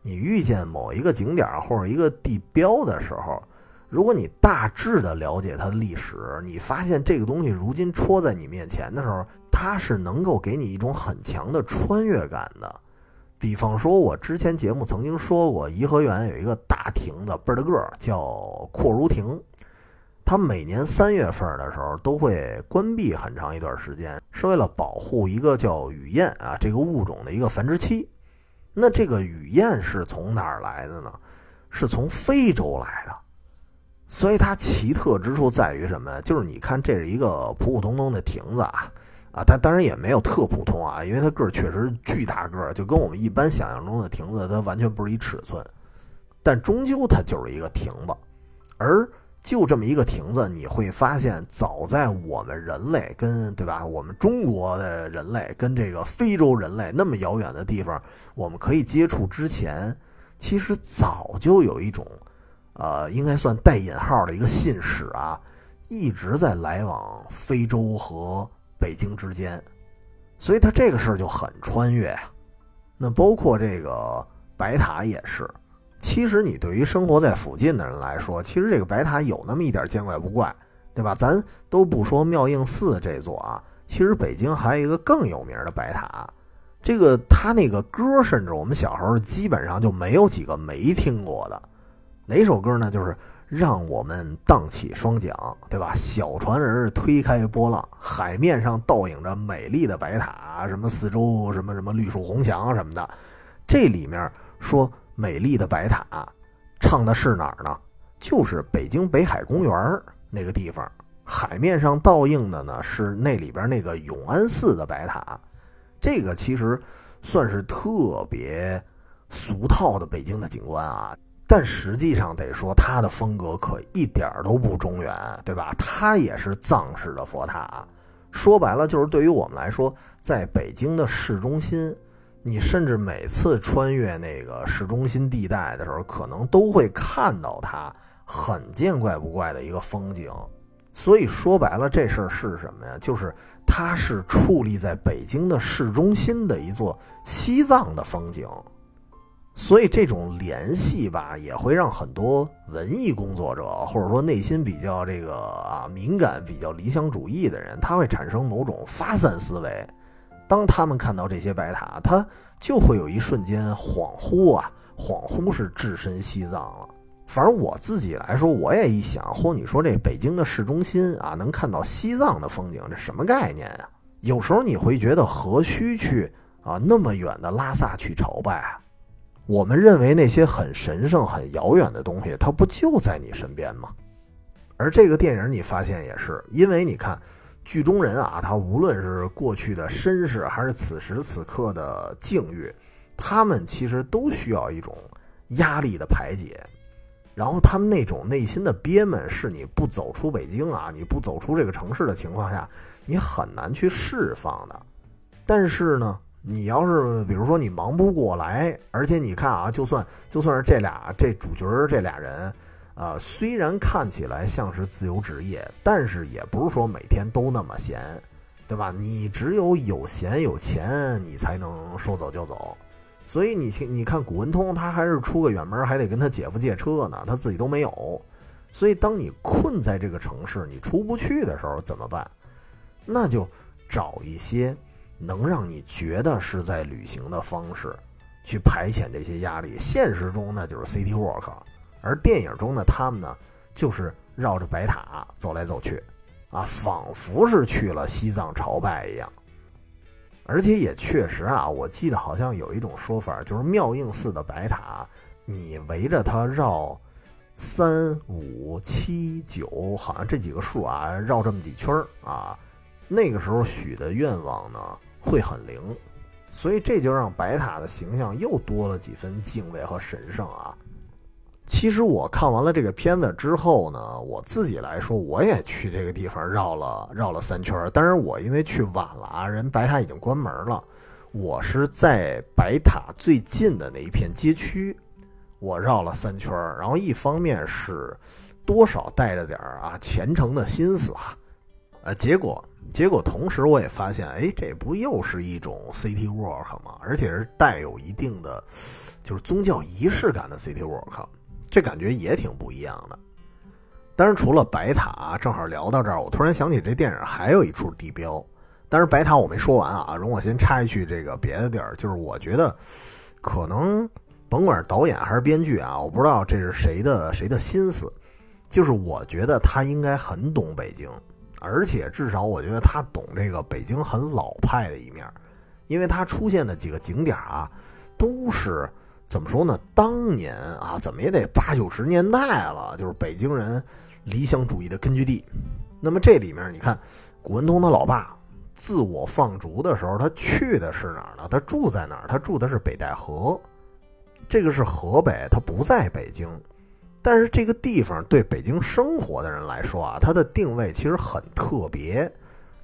你遇见某一个景点或者一个地标的时候，如果你大致的了解它的历史，你发现这个东西如今戳在你面前的时候，它是能够给你一种很强的穿越感的。比方说，我之前节目曾经说过，颐和园有一个大亭子，倍儿的个儿，叫阔如亭。它每年三月份的时候都会关闭很长一段时间，是为了保护一个叫雨燕啊这个物种的一个繁殖期。那这个雨燕是从哪儿来的呢？是从非洲来的，所以它奇特之处在于什么？就是你看，这是一个普普通通的亭子啊，啊，它当然也没有特普通啊，因为它个儿确实巨大个儿，就跟我们一般想象中的亭子，它完全不是一尺寸，但终究它就是一个亭子，而。就这么一个亭子，你会发现，早在我们人类跟对吧，我们中国的人类跟这个非洲人类那么遥远的地方，我们可以接触之前，其实早就有一种，呃，应该算带引号的一个信使啊，一直在来往非洲和北京之间，所以他这个事儿就很穿越呀。那包括这个白塔也是。其实你对于生活在附近的人来说，其实这个白塔有那么一点见怪不怪，对吧？咱都不说妙应寺这座啊，其实北京还有一个更有名的白塔，这个他那个歌，甚至我们小时候基本上就没有几个没听过的。哪首歌呢？就是让我们荡起双桨，对吧？小船儿推开波浪，海面上倒映着美丽的白塔，什么四周什么什么绿树红墙什么的，这里面说。美丽的白塔，唱的是哪儿呢？就是北京北海公园那个地方，海面上倒映的呢是那里边那个永安寺的白塔。这个其实算是特别俗套的北京的景观啊，但实际上得说它的风格可一点都不中原，对吧？它也是藏式的佛塔。说白了，就是对于我们来说，在北京的市中心。你甚至每次穿越那个市中心地带的时候，可能都会看到它很见怪不怪的一个风景。所以说白了，这事儿是什么呀？就是它是矗立在北京的市中心的一座西藏的风景。所以这种联系吧，也会让很多文艺工作者，或者说内心比较这个啊敏感、比较理想主义的人，他会产生某种发散思维。当他们看到这些白塔，他就会有一瞬间恍惚啊，恍惚是置身西藏了。反正我自己来说，我也一想，嚯，你说这北京的市中心啊，能看到西藏的风景，这什么概念啊？有时候你会觉得何须去啊那么远的拉萨去朝拜啊？我们认为那些很神圣、很遥远的东西，它不就在你身边吗？而这个电影你发现也是，因为你看剧中人啊，他无论是过去的身世，还是此时此刻的境遇，他们其实都需要一种压力的排解。然后他们那种内心的憋闷，是你不走出北京啊，你不走出这个城市的情况下，你很难去释放的。但是呢？你要是比如说你忙不过来，而且你看啊，就算就算是这俩这主角这俩人，啊，虽然看起来像是自由职业，但是也不是说每天都那么闲，对吧？你只有有闲有钱，你才能说走就走。所以你你看古文通，他还是出个远门，还得跟他姐夫借车呢，他自己都没有。所以当你困在这个城市，你出不去的时候怎么办？那就找一些。能让你觉得是在旅行的方式，去排遣这些压力。现实中那，就是 city walk，而电影中呢，他们呢就是绕着白塔走来走去，啊，仿佛是去了西藏朝拜一样。而且也确实啊，我记得好像有一种说法，就是妙应寺的白塔，你围着它绕三五七九，好像这几个数啊，绕这么几圈啊，那个时候许的愿望呢。会很灵，所以这就让白塔的形象又多了几分敬畏和神圣啊。其实我看完了这个片子之后呢，我自己来说，我也去这个地方绕了绕了三圈。但是我因为去晚了啊，人白塔已经关门了。我是在白塔最近的那一片街区，我绕了三圈。然后一方面是多少带着点儿啊虔诚的心思哈，呃，结果。结果，同时我也发现，哎，这不又是一种 city walk 吗？而且是带有一定的，就是宗教仪式感的 city walk，这感觉也挺不一样的。但是除了白塔，正好聊到这儿，我突然想起这电影还有一处地标。但是白塔我没说完啊，容我先插一句这个别的地儿，就是我觉得可能甭管是导演还是编剧啊，我不知道这是谁的谁的心思，就是我觉得他应该很懂北京。而且至少我觉得他懂这个北京很老派的一面，因为他出现的几个景点啊，都是怎么说呢？当年啊，怎么也得八九十年代了，就是北京人理想主义的根据地。那么这里面你看，古文通他老爸自我放逐的时候，他去的是哪儿呢？他住在哪儿？他住的是北戴河，这个是河北，他不在北京。但是这个地方对北京生活的人来说啊，它的定位其实很特别。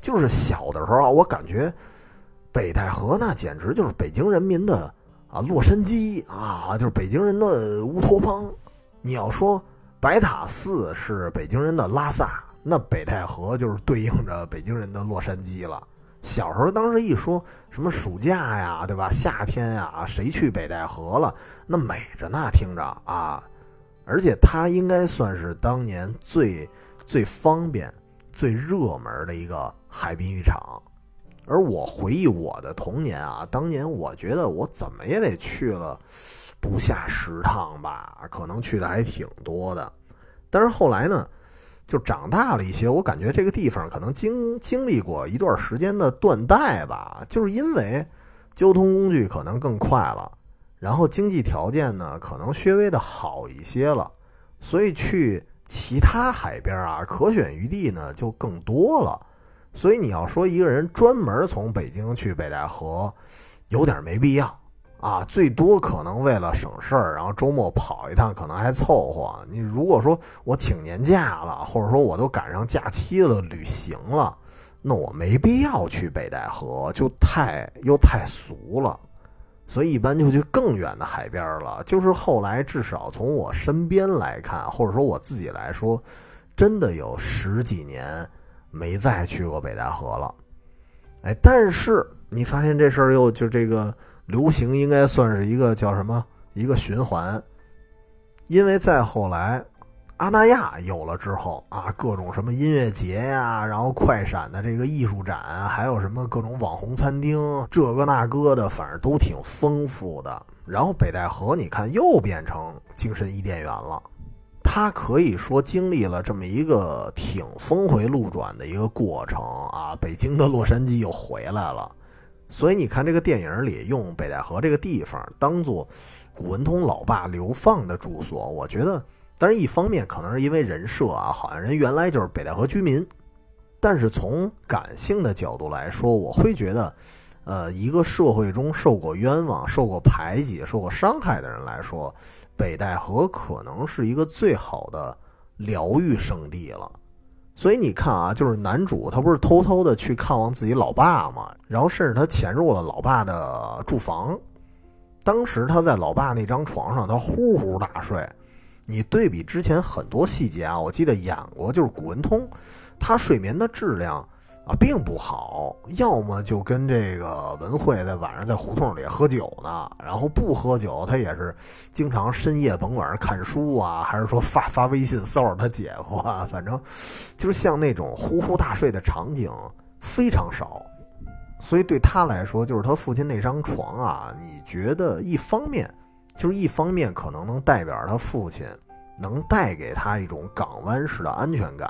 就是小的时候啊，我感觉北戴河那简直就是北京人民的啊洛杉矶啊，就是北京人的乌托邦。你要说白塔寺是北京人的拉萨，那北戴河就是对应着北京人的洛杉矶了。小时候当时一说什么暑假呀，对吧？夏天呀，谁去北戴河了？那美着呢，听着啊。而且它应该算是当年最最方便、最热门的一个海滨浴场。而我回忆我的童年啊，当年我觉得我怎么也得去了不下十趟吧，可能去的还挺多的。但是后来呢，就长大了一些，我感觉这个地方可能经经历过一段时间的断代吧，就是因为交通工具可能更快了。然后经济条件呢，可能稍微的好一些了，所以去其他海边啊，可选余地呢就更多了。所以你要说一个人专门从北京去北戴河，有点没必要啊。最多可能为了省事儿，然后周末跑一趟，可能还凑合。你如果说我请年假了，或者说我都赶上假期了，旅行了，那我没必要去北戴河，就太又太俗了。所以一般就去更远的海边了。就是后来至少从我身边来看，或者说我自己来说，真的有十几年没再去过北戴河了。哎，但是你发现这事儿又就这个流行，应该算是一个叫什么一个循环，因为再后来。阿那亚有了之后啊，各种什么音乐节呀，然后快闪的这个艺术展，还有什么各种网红餐厅，这个那个的，反正都挺丰富的。然后北戴河，你看又变成精神伊甸园了。他可以说经历了这么一个挺峰回路转的一个过程啊。北京的洛杉矶又回来了，所以你看这个电影里用北戴河这个地方当做古文通老爸流放的住所，我觉得。但是，一方面可能是因为人设啊，好像人原来就是北戴河居民。但是从感性的角度来说，我会觉得，呃，一个社会中受过冤枉、受过排挤、受过伤害的人来说，北戴河可能是一个最好的疗愈圣地了。所以你看啊，就是男主他不是偷偷的去看望自己老爸吗？然后甚至他潜入了老爸的住房，当时他在老爸那张床上，他呼呼大睡。你对比之前很多细节啊，我记得演过，就是古文通，他睡眠的质量啊并不好，要么就跟这个文慧在晚上在胡同里喝酒呢，然后不喝酒，他也是经常深夜甭管是看书啊，还是说发发微信骚扰他姐夫啊，反正就是像那种呼呼大睡的场景非常少，所以对他来说，就是他父亲那张床啊，你觉得一方面。就是一方面可能能代表他父亲，能带给他一种港湾式的安全感，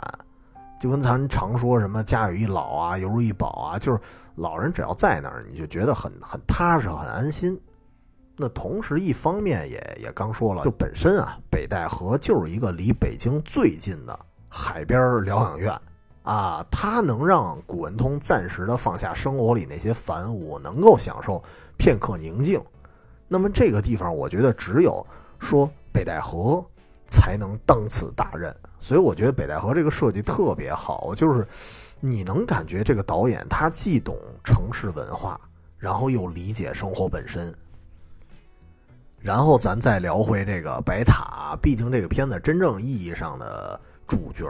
就跟咱常说什么家有一老啊，犹如一宝啊，就是老人只要在那儿，你就觉得很很踏实、很安心。那同时一方面也也刚说了，就本身啊，北戴河就是一个离北京最近的海边疗养院啊，它能让古文通暂时的放下生活里那些烦务，能够享受片刻宁静。那么这个地方，我觉得只有说北戴河才能当此大任，所以我觉得北戴河这个设计特别好，就是你能感觉这个导演他既懂城市文化，然后又理解生活本身。然后咱再聊回这个白塔，毕竟这个片子真正意义上的主角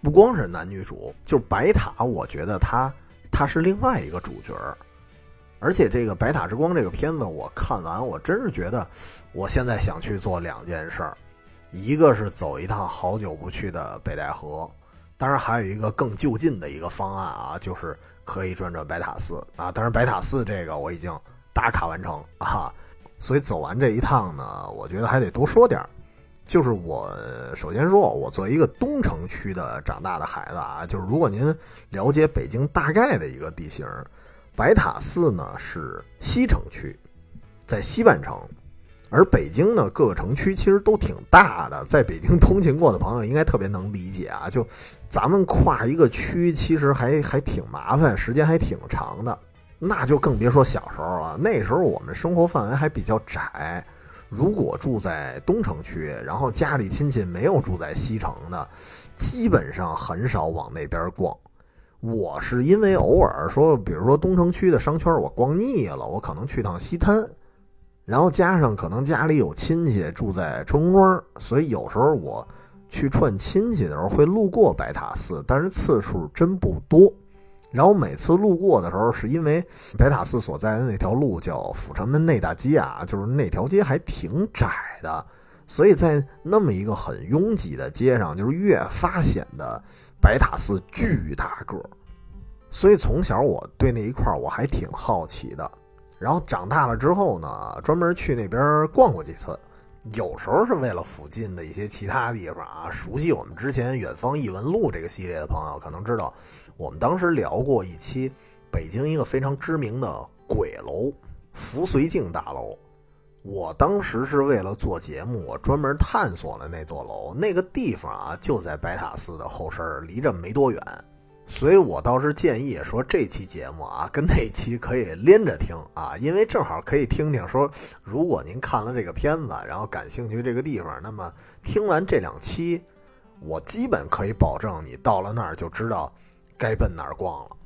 不光是男女主，就是白塔，我觉得他他是另外一个主角。而且这个《白塔之光》这个片子我看完，我真是觉得，我现在想去做两件事儿，一个是走一趟好久不去的北戴河，当然还有一个更就近的一个方案啊，就是可以转转白塔寺啊。当然白塔寺这个我已经打卡完成啊，所以走完这一趟呢，我觉得还得多说点儿，就是我首先说，我作为一个东城区的长大的孩子啊，就是如果您了解北京大概的一个地形。白塔寺呢是西城区，在西半城，而北京呢各个城区其实都挺大的，在北京 通勤过的朋友应该特别能理解啊。就咱们跨一个区，其实还还挺麻烦，时间还挺长的。那就更别说小时候了，那时候我们生活范围还比较窄。如果住在东城区，然后家里亲戚没有住在西城的，基本上很少往那边逛。我是因为偶尔说，比如说东城区的商圈我逛腻了，我可能去趟西滩，然后加上可能家里有亲戚住在春宫庄，所以有时候我去串亲戚的时候会路过白塔寺，但是次数真不多。然后每次路过的时候，是因为白塔寺所在的那条路叫阜成门内大街啊，就是那条街还挺窄的。所以在那么一个很拥挤的街上，就是越发显得白塔寺巨大个儿。所以从小我对那一块我还挺好奇的。然后长大了之后呢，专门去那边逛过几次。有时候是为了附近的一些其他地方啊。熟悉我们之前《远方异闻录》这个系列的朋友可能知道，我们当时聊过一期北京一个非常知名的鬼楼——福绥靖大楼。我当时是为了做节目，我专门探索了那座楼，那个地方啊就在白塔寺的后身，离着没多远，所以我倒是建议说这期节目啊跟那期可以连着听啊，因为正好可以听听说，如果您看了这个片子，然后感兴趣这个地方，那么听完这两期，我基本可以保证你到了那儿就知道该奔哪儿逛了。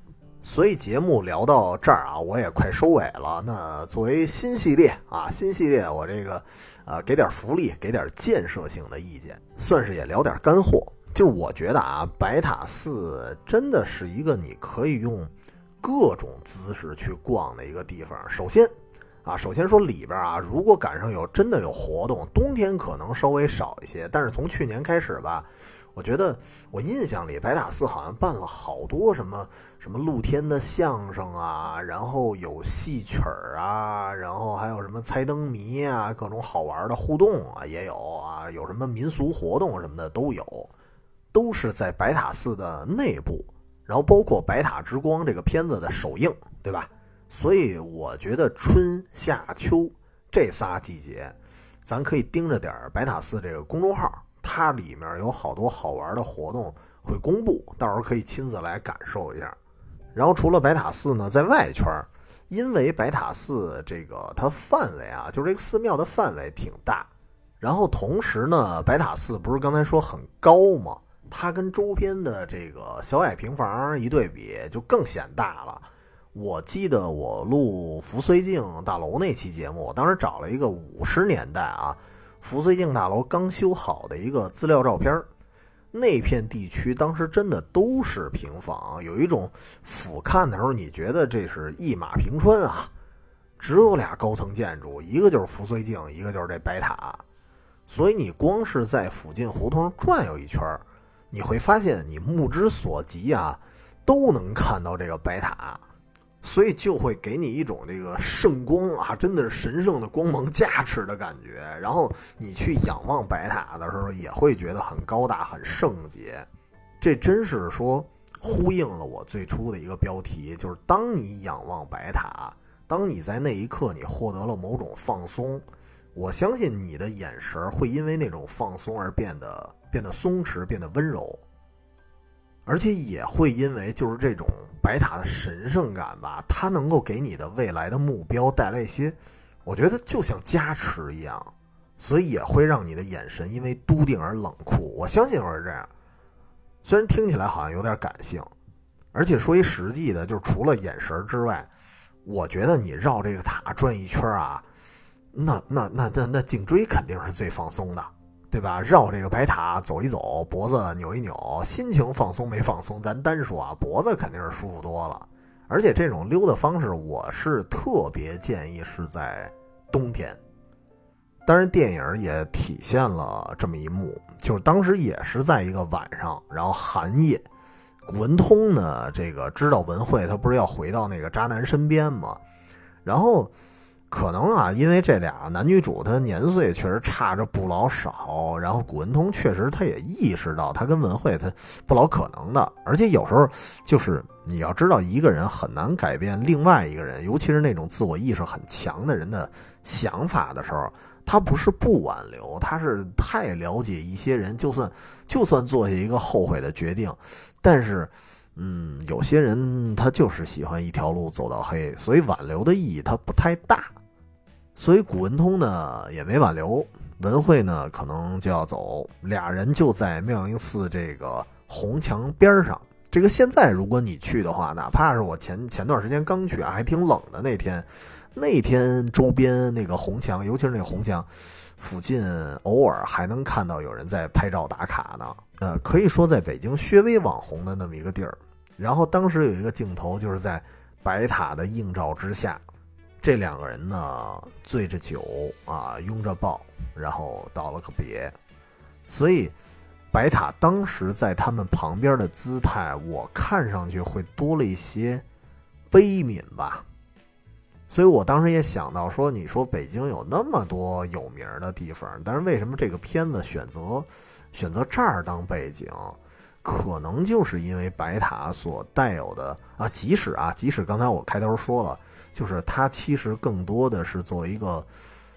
所以节目聊到这儿啊，我也快收尾了。那作为新系列啊，新系列我这个，呃，给点福利，给点建设性的意见，算是也聊点干货。就是我觉得啊，白塔寺真的是一个你可以用各种姿势去逛的一个地方。首先啊，首先说里边啊，如果赶上有真的有活动，冬天可能稍微少一些，但是从去年开始吧。我觉得我印象里白塔寺好像办了好多什么什么露天的相声啊，然后有戏曲儿啊，然后还有什么猜灯谜啊，各种好玩的互动啊也有啊，有什么民俗活动什么的都有，都是在白塔寺的内部，然后包括《白塔之光》这个片子的首映，对吧？所以我觉得春夏秋这仨季节，咱可以盯着点白塔寺这个公众号。它里面有好多好玩的活动会公布，到时候可以亲自来感受一下。然后除了白塔寺呢，在外圈，因为白塔寺这个它范围啊，就是这个寺庙的范围挺大。然后同时呢，白塔寺不是刚才说很高吗？它跟周边的这个小矮平房一对比，就更显大了。我记得我录福绥靖大楼那期节目，我当时找了一个五十年代啊。福绥靖大楼刚修好的一个资料照片那片地区当时真的都是平房，有一种俯瞰的时候，你觉得这是一马平川啊，只有俩高层建筑，一个就是福绥靖，一个就是这白塔，所以你光是在附近胡同转悠一圈儿你会发现你目之所及啊，都能看到这个白塔。所以就会给你一种这个圣光啊，真的是神圣的光芒加持的感觉。然后你去仰望白塔的时候，也会觉得很高大、很圣洁。这真是说呼应了我最初的一个标题，就是当你仰望白塔，当你在那一刻你获得了某种放松，我相信你的眼神会因为那种放松而变得变得松弛、变得温柔。而且也会因为就是这种白塔的神圣感吧，它能够给你的未来的目标带来一些，我觉得就像加持一样，所以也会让你的眼神因为笃定而冷酷。我相信会是这样，虽然听起来好像有点感性，而且说一实际的，就是除了眼神之外，我觉得你绕这个塔转一圈啊，那那那那那颈椎肯定是最放松的。对吧？绕这个白塔走一走，脖子扭一扭，心情放松没放松？咱单说啊，脖子肯定是舒服多了。而且这种溜的方式，我是特别建议是在冬天。当然，电影也体现了这么一幕，就是当时也是在一个晚上，然后寒夜，古文通呢，这个知道文慧他不是要回到那个渣男身边吗？然后。可能啊，因为这俩男女主他年岁确实差着不老少，然后古文通确实他也意识到他跟文慧他不老可能的，而且有时候就是你要知道一个人很难改变另外一个人，尤其是那种自我意识很强的人的想法的时候，他不是不挽留，他是太了解一些人，就算就算做下一个后悔的决定，但是。嗯，有些人他就是喜欢一条路走到黑，所以挽留的意义它不太大。所以古文通呢也没挽留，文慧呢可能就要走，俩人就在妙音寺这个红墙边上。这个现在如果你去的话，哪怕是我前前段时间刚去啊，还挺冷的那天，那天周边那个红墙，尤其是那红墙附近，偶尔还能看到有人在拍照打卡呢。呃，可以说在北京略微网红的那么一个地儿。然后当时有一个镜头，就是在白塔的映照之下，这两个人呢醉着酒啊，拥着抱，然后道了个别。所以白塔当时在他们旁边的姿态，我看上去会多了一些悲悯吧。所以我当时也想到说，你说北京有那么多有名的地方，但是为什么这个片子选择选择这儿当背景？可能就是因为白塔所带有的啊，即使啊，即使刚才我开头说了，就是它其实更多的是作为一个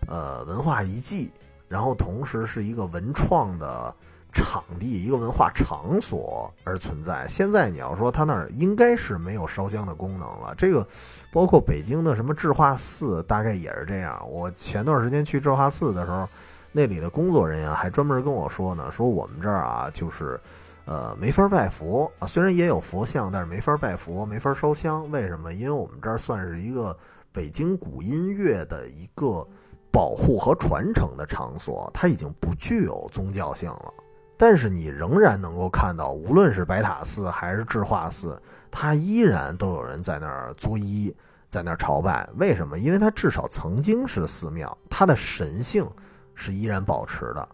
呃文化遗迹，然后同时是一个文创的场地，一个文化场所而存在。现在你要说它那儿应该是没有烧香的功能了，这个包括北京的什么智化寺，大概也是这样。我前段时间去智化寺的时候，那里的工作人员还专门跟我说呢，说我们这儿啊，就是。呃，没法拜佛啊，虽然也有佛像，但是没法拜佛，没法烧香。为什么？因为我们这儿算是一个北京古音乐的一个保护和传承的场所，它已经不具有宗教性了。但是你仍然能够看到，无论是白塔寺还是智化寺，它依然都有人在那儿作揖，在那儿朝拜。为什么？因为它至少曾经是寺庙，它的神性是依然保持的。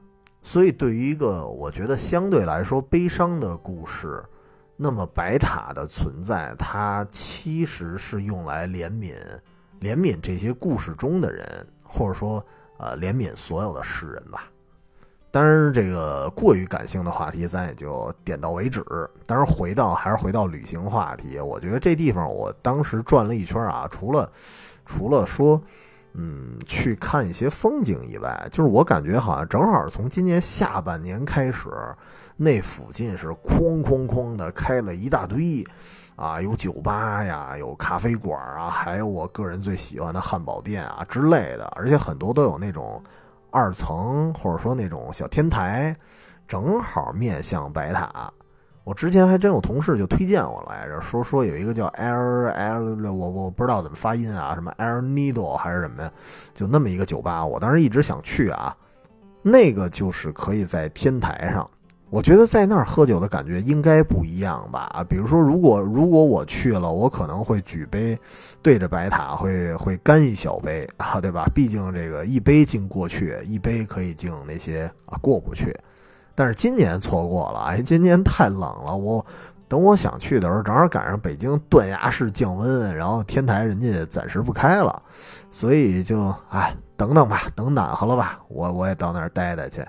所以，对于一个我觉得相对来说悲伤的故事，那么白塔的存在，它其实是用来怜悯、怜悯这些故事中的人，或者说，呃，怜悯所有的世人吧。当然，这个过于感性的话题，咱也就点到为止。当然，回到还是回到旅行话题，我觉得这地方我当时转了一圈啊，除了除了说，嗯，去看一些风景以外，就是我感觉好像正好从今年下半年开始，那附近是哐哐哐的开了一大堆，啊，有酒吧呀，有咖啡馆啊，还有我个人最喜欢的汉堡店啊之类的，而且很多都有那种。二层或者说那种小天台，正好面向白塔。我之前还真有同事就推荐我来着，说说有一个叫 Air Air，我我不知道怎么发音啊，什么 Air Needle 还是什么呀，就那么一个酒吧。我当时一直想去啊，那个就是可以在天台上。我觉得在那儿喝酒的感觉应该不一样吧？比如说，如果如果我去了，我可能会举杯对着白塔，会会干一小杯啊，对吧？毕竟这个一杯敬过去，一杯可以敬那些啊过不去。但是今年错过了，哎，今年太冷了。我等我想去的时候，正好赶上北京断崖式降温，然后天台人家也暂时不开了，所以就哎等等吧，等暖和了吧，我我也到那儿待待去。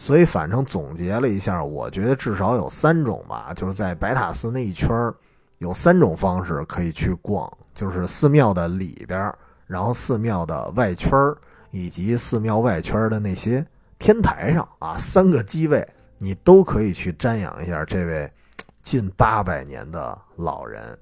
所以，反正总结了一下，我觉得至少有三种吧，就是在白塔寺那一圈儿，有三种方式可以去逛，就是寺庙的里边，然后寺庙的外圈儿，以及寺庙外圈的那些天台上啊，三个机位，你都可以去瞻仰一下这位 近八百年的老人。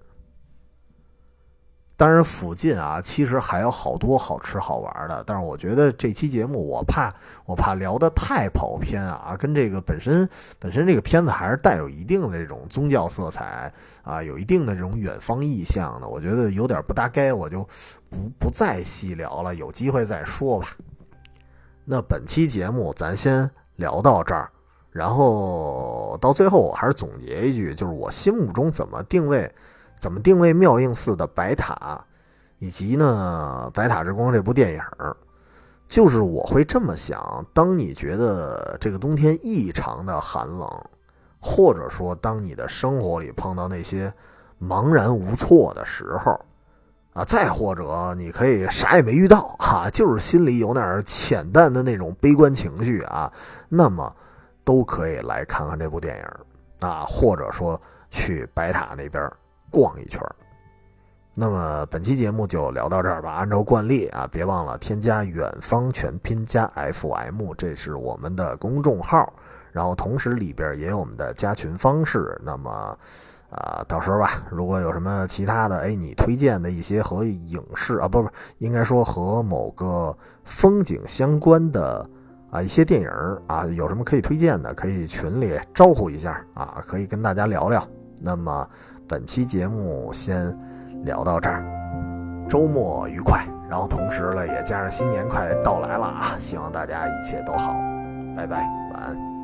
当然，附近啊，其实还有好多好吃好玩的。但是我觉得这期节目，我怕我怕聊得太跑偏啊，跟这个本身本身这个片子还是带有一定的这种宗教色彩啊，有一定的这种远方意象的，我觉得有点不搭该，我就不不再细聊了，有机会再说吧。那本期节目咱先聊到这儿，然后到最后我还是总结一句，就是我心目中怎么定位。怎么定位妙应寺的白塔，以及呢《白塔之光》这部电影就是我会这么想：当你觉得这个冬天异常的寒冷，或者说当你的生活里碰到那些茫然无措的时候，啊，再或者你可以啥也没遇到哈，就是心里有点浅淡的那种悲观情绪啊，那么都可以来看看这部电影啊，或者说去白塔那边。逛一圈那么本期节目就聊到这儿吧。按照惯例啊，别忘了添加“远方全拼加 FM”，这是我们的公众号。然后同时里边也有我们的加群方式。那么啊，到时候吧，如果有什么其他的，哎，你推荐的一些和影视啊，不不，应该说和某个风景相关的啊一些电影啊，有什么可以推荐的，可以群里招呼一下啊，可以跟大家聊聊。那么。本期节目先聊到这儿，周末愉快，然后同时呢也加上新年快到来了啊，希望大家一切都好，拜拜，晚安。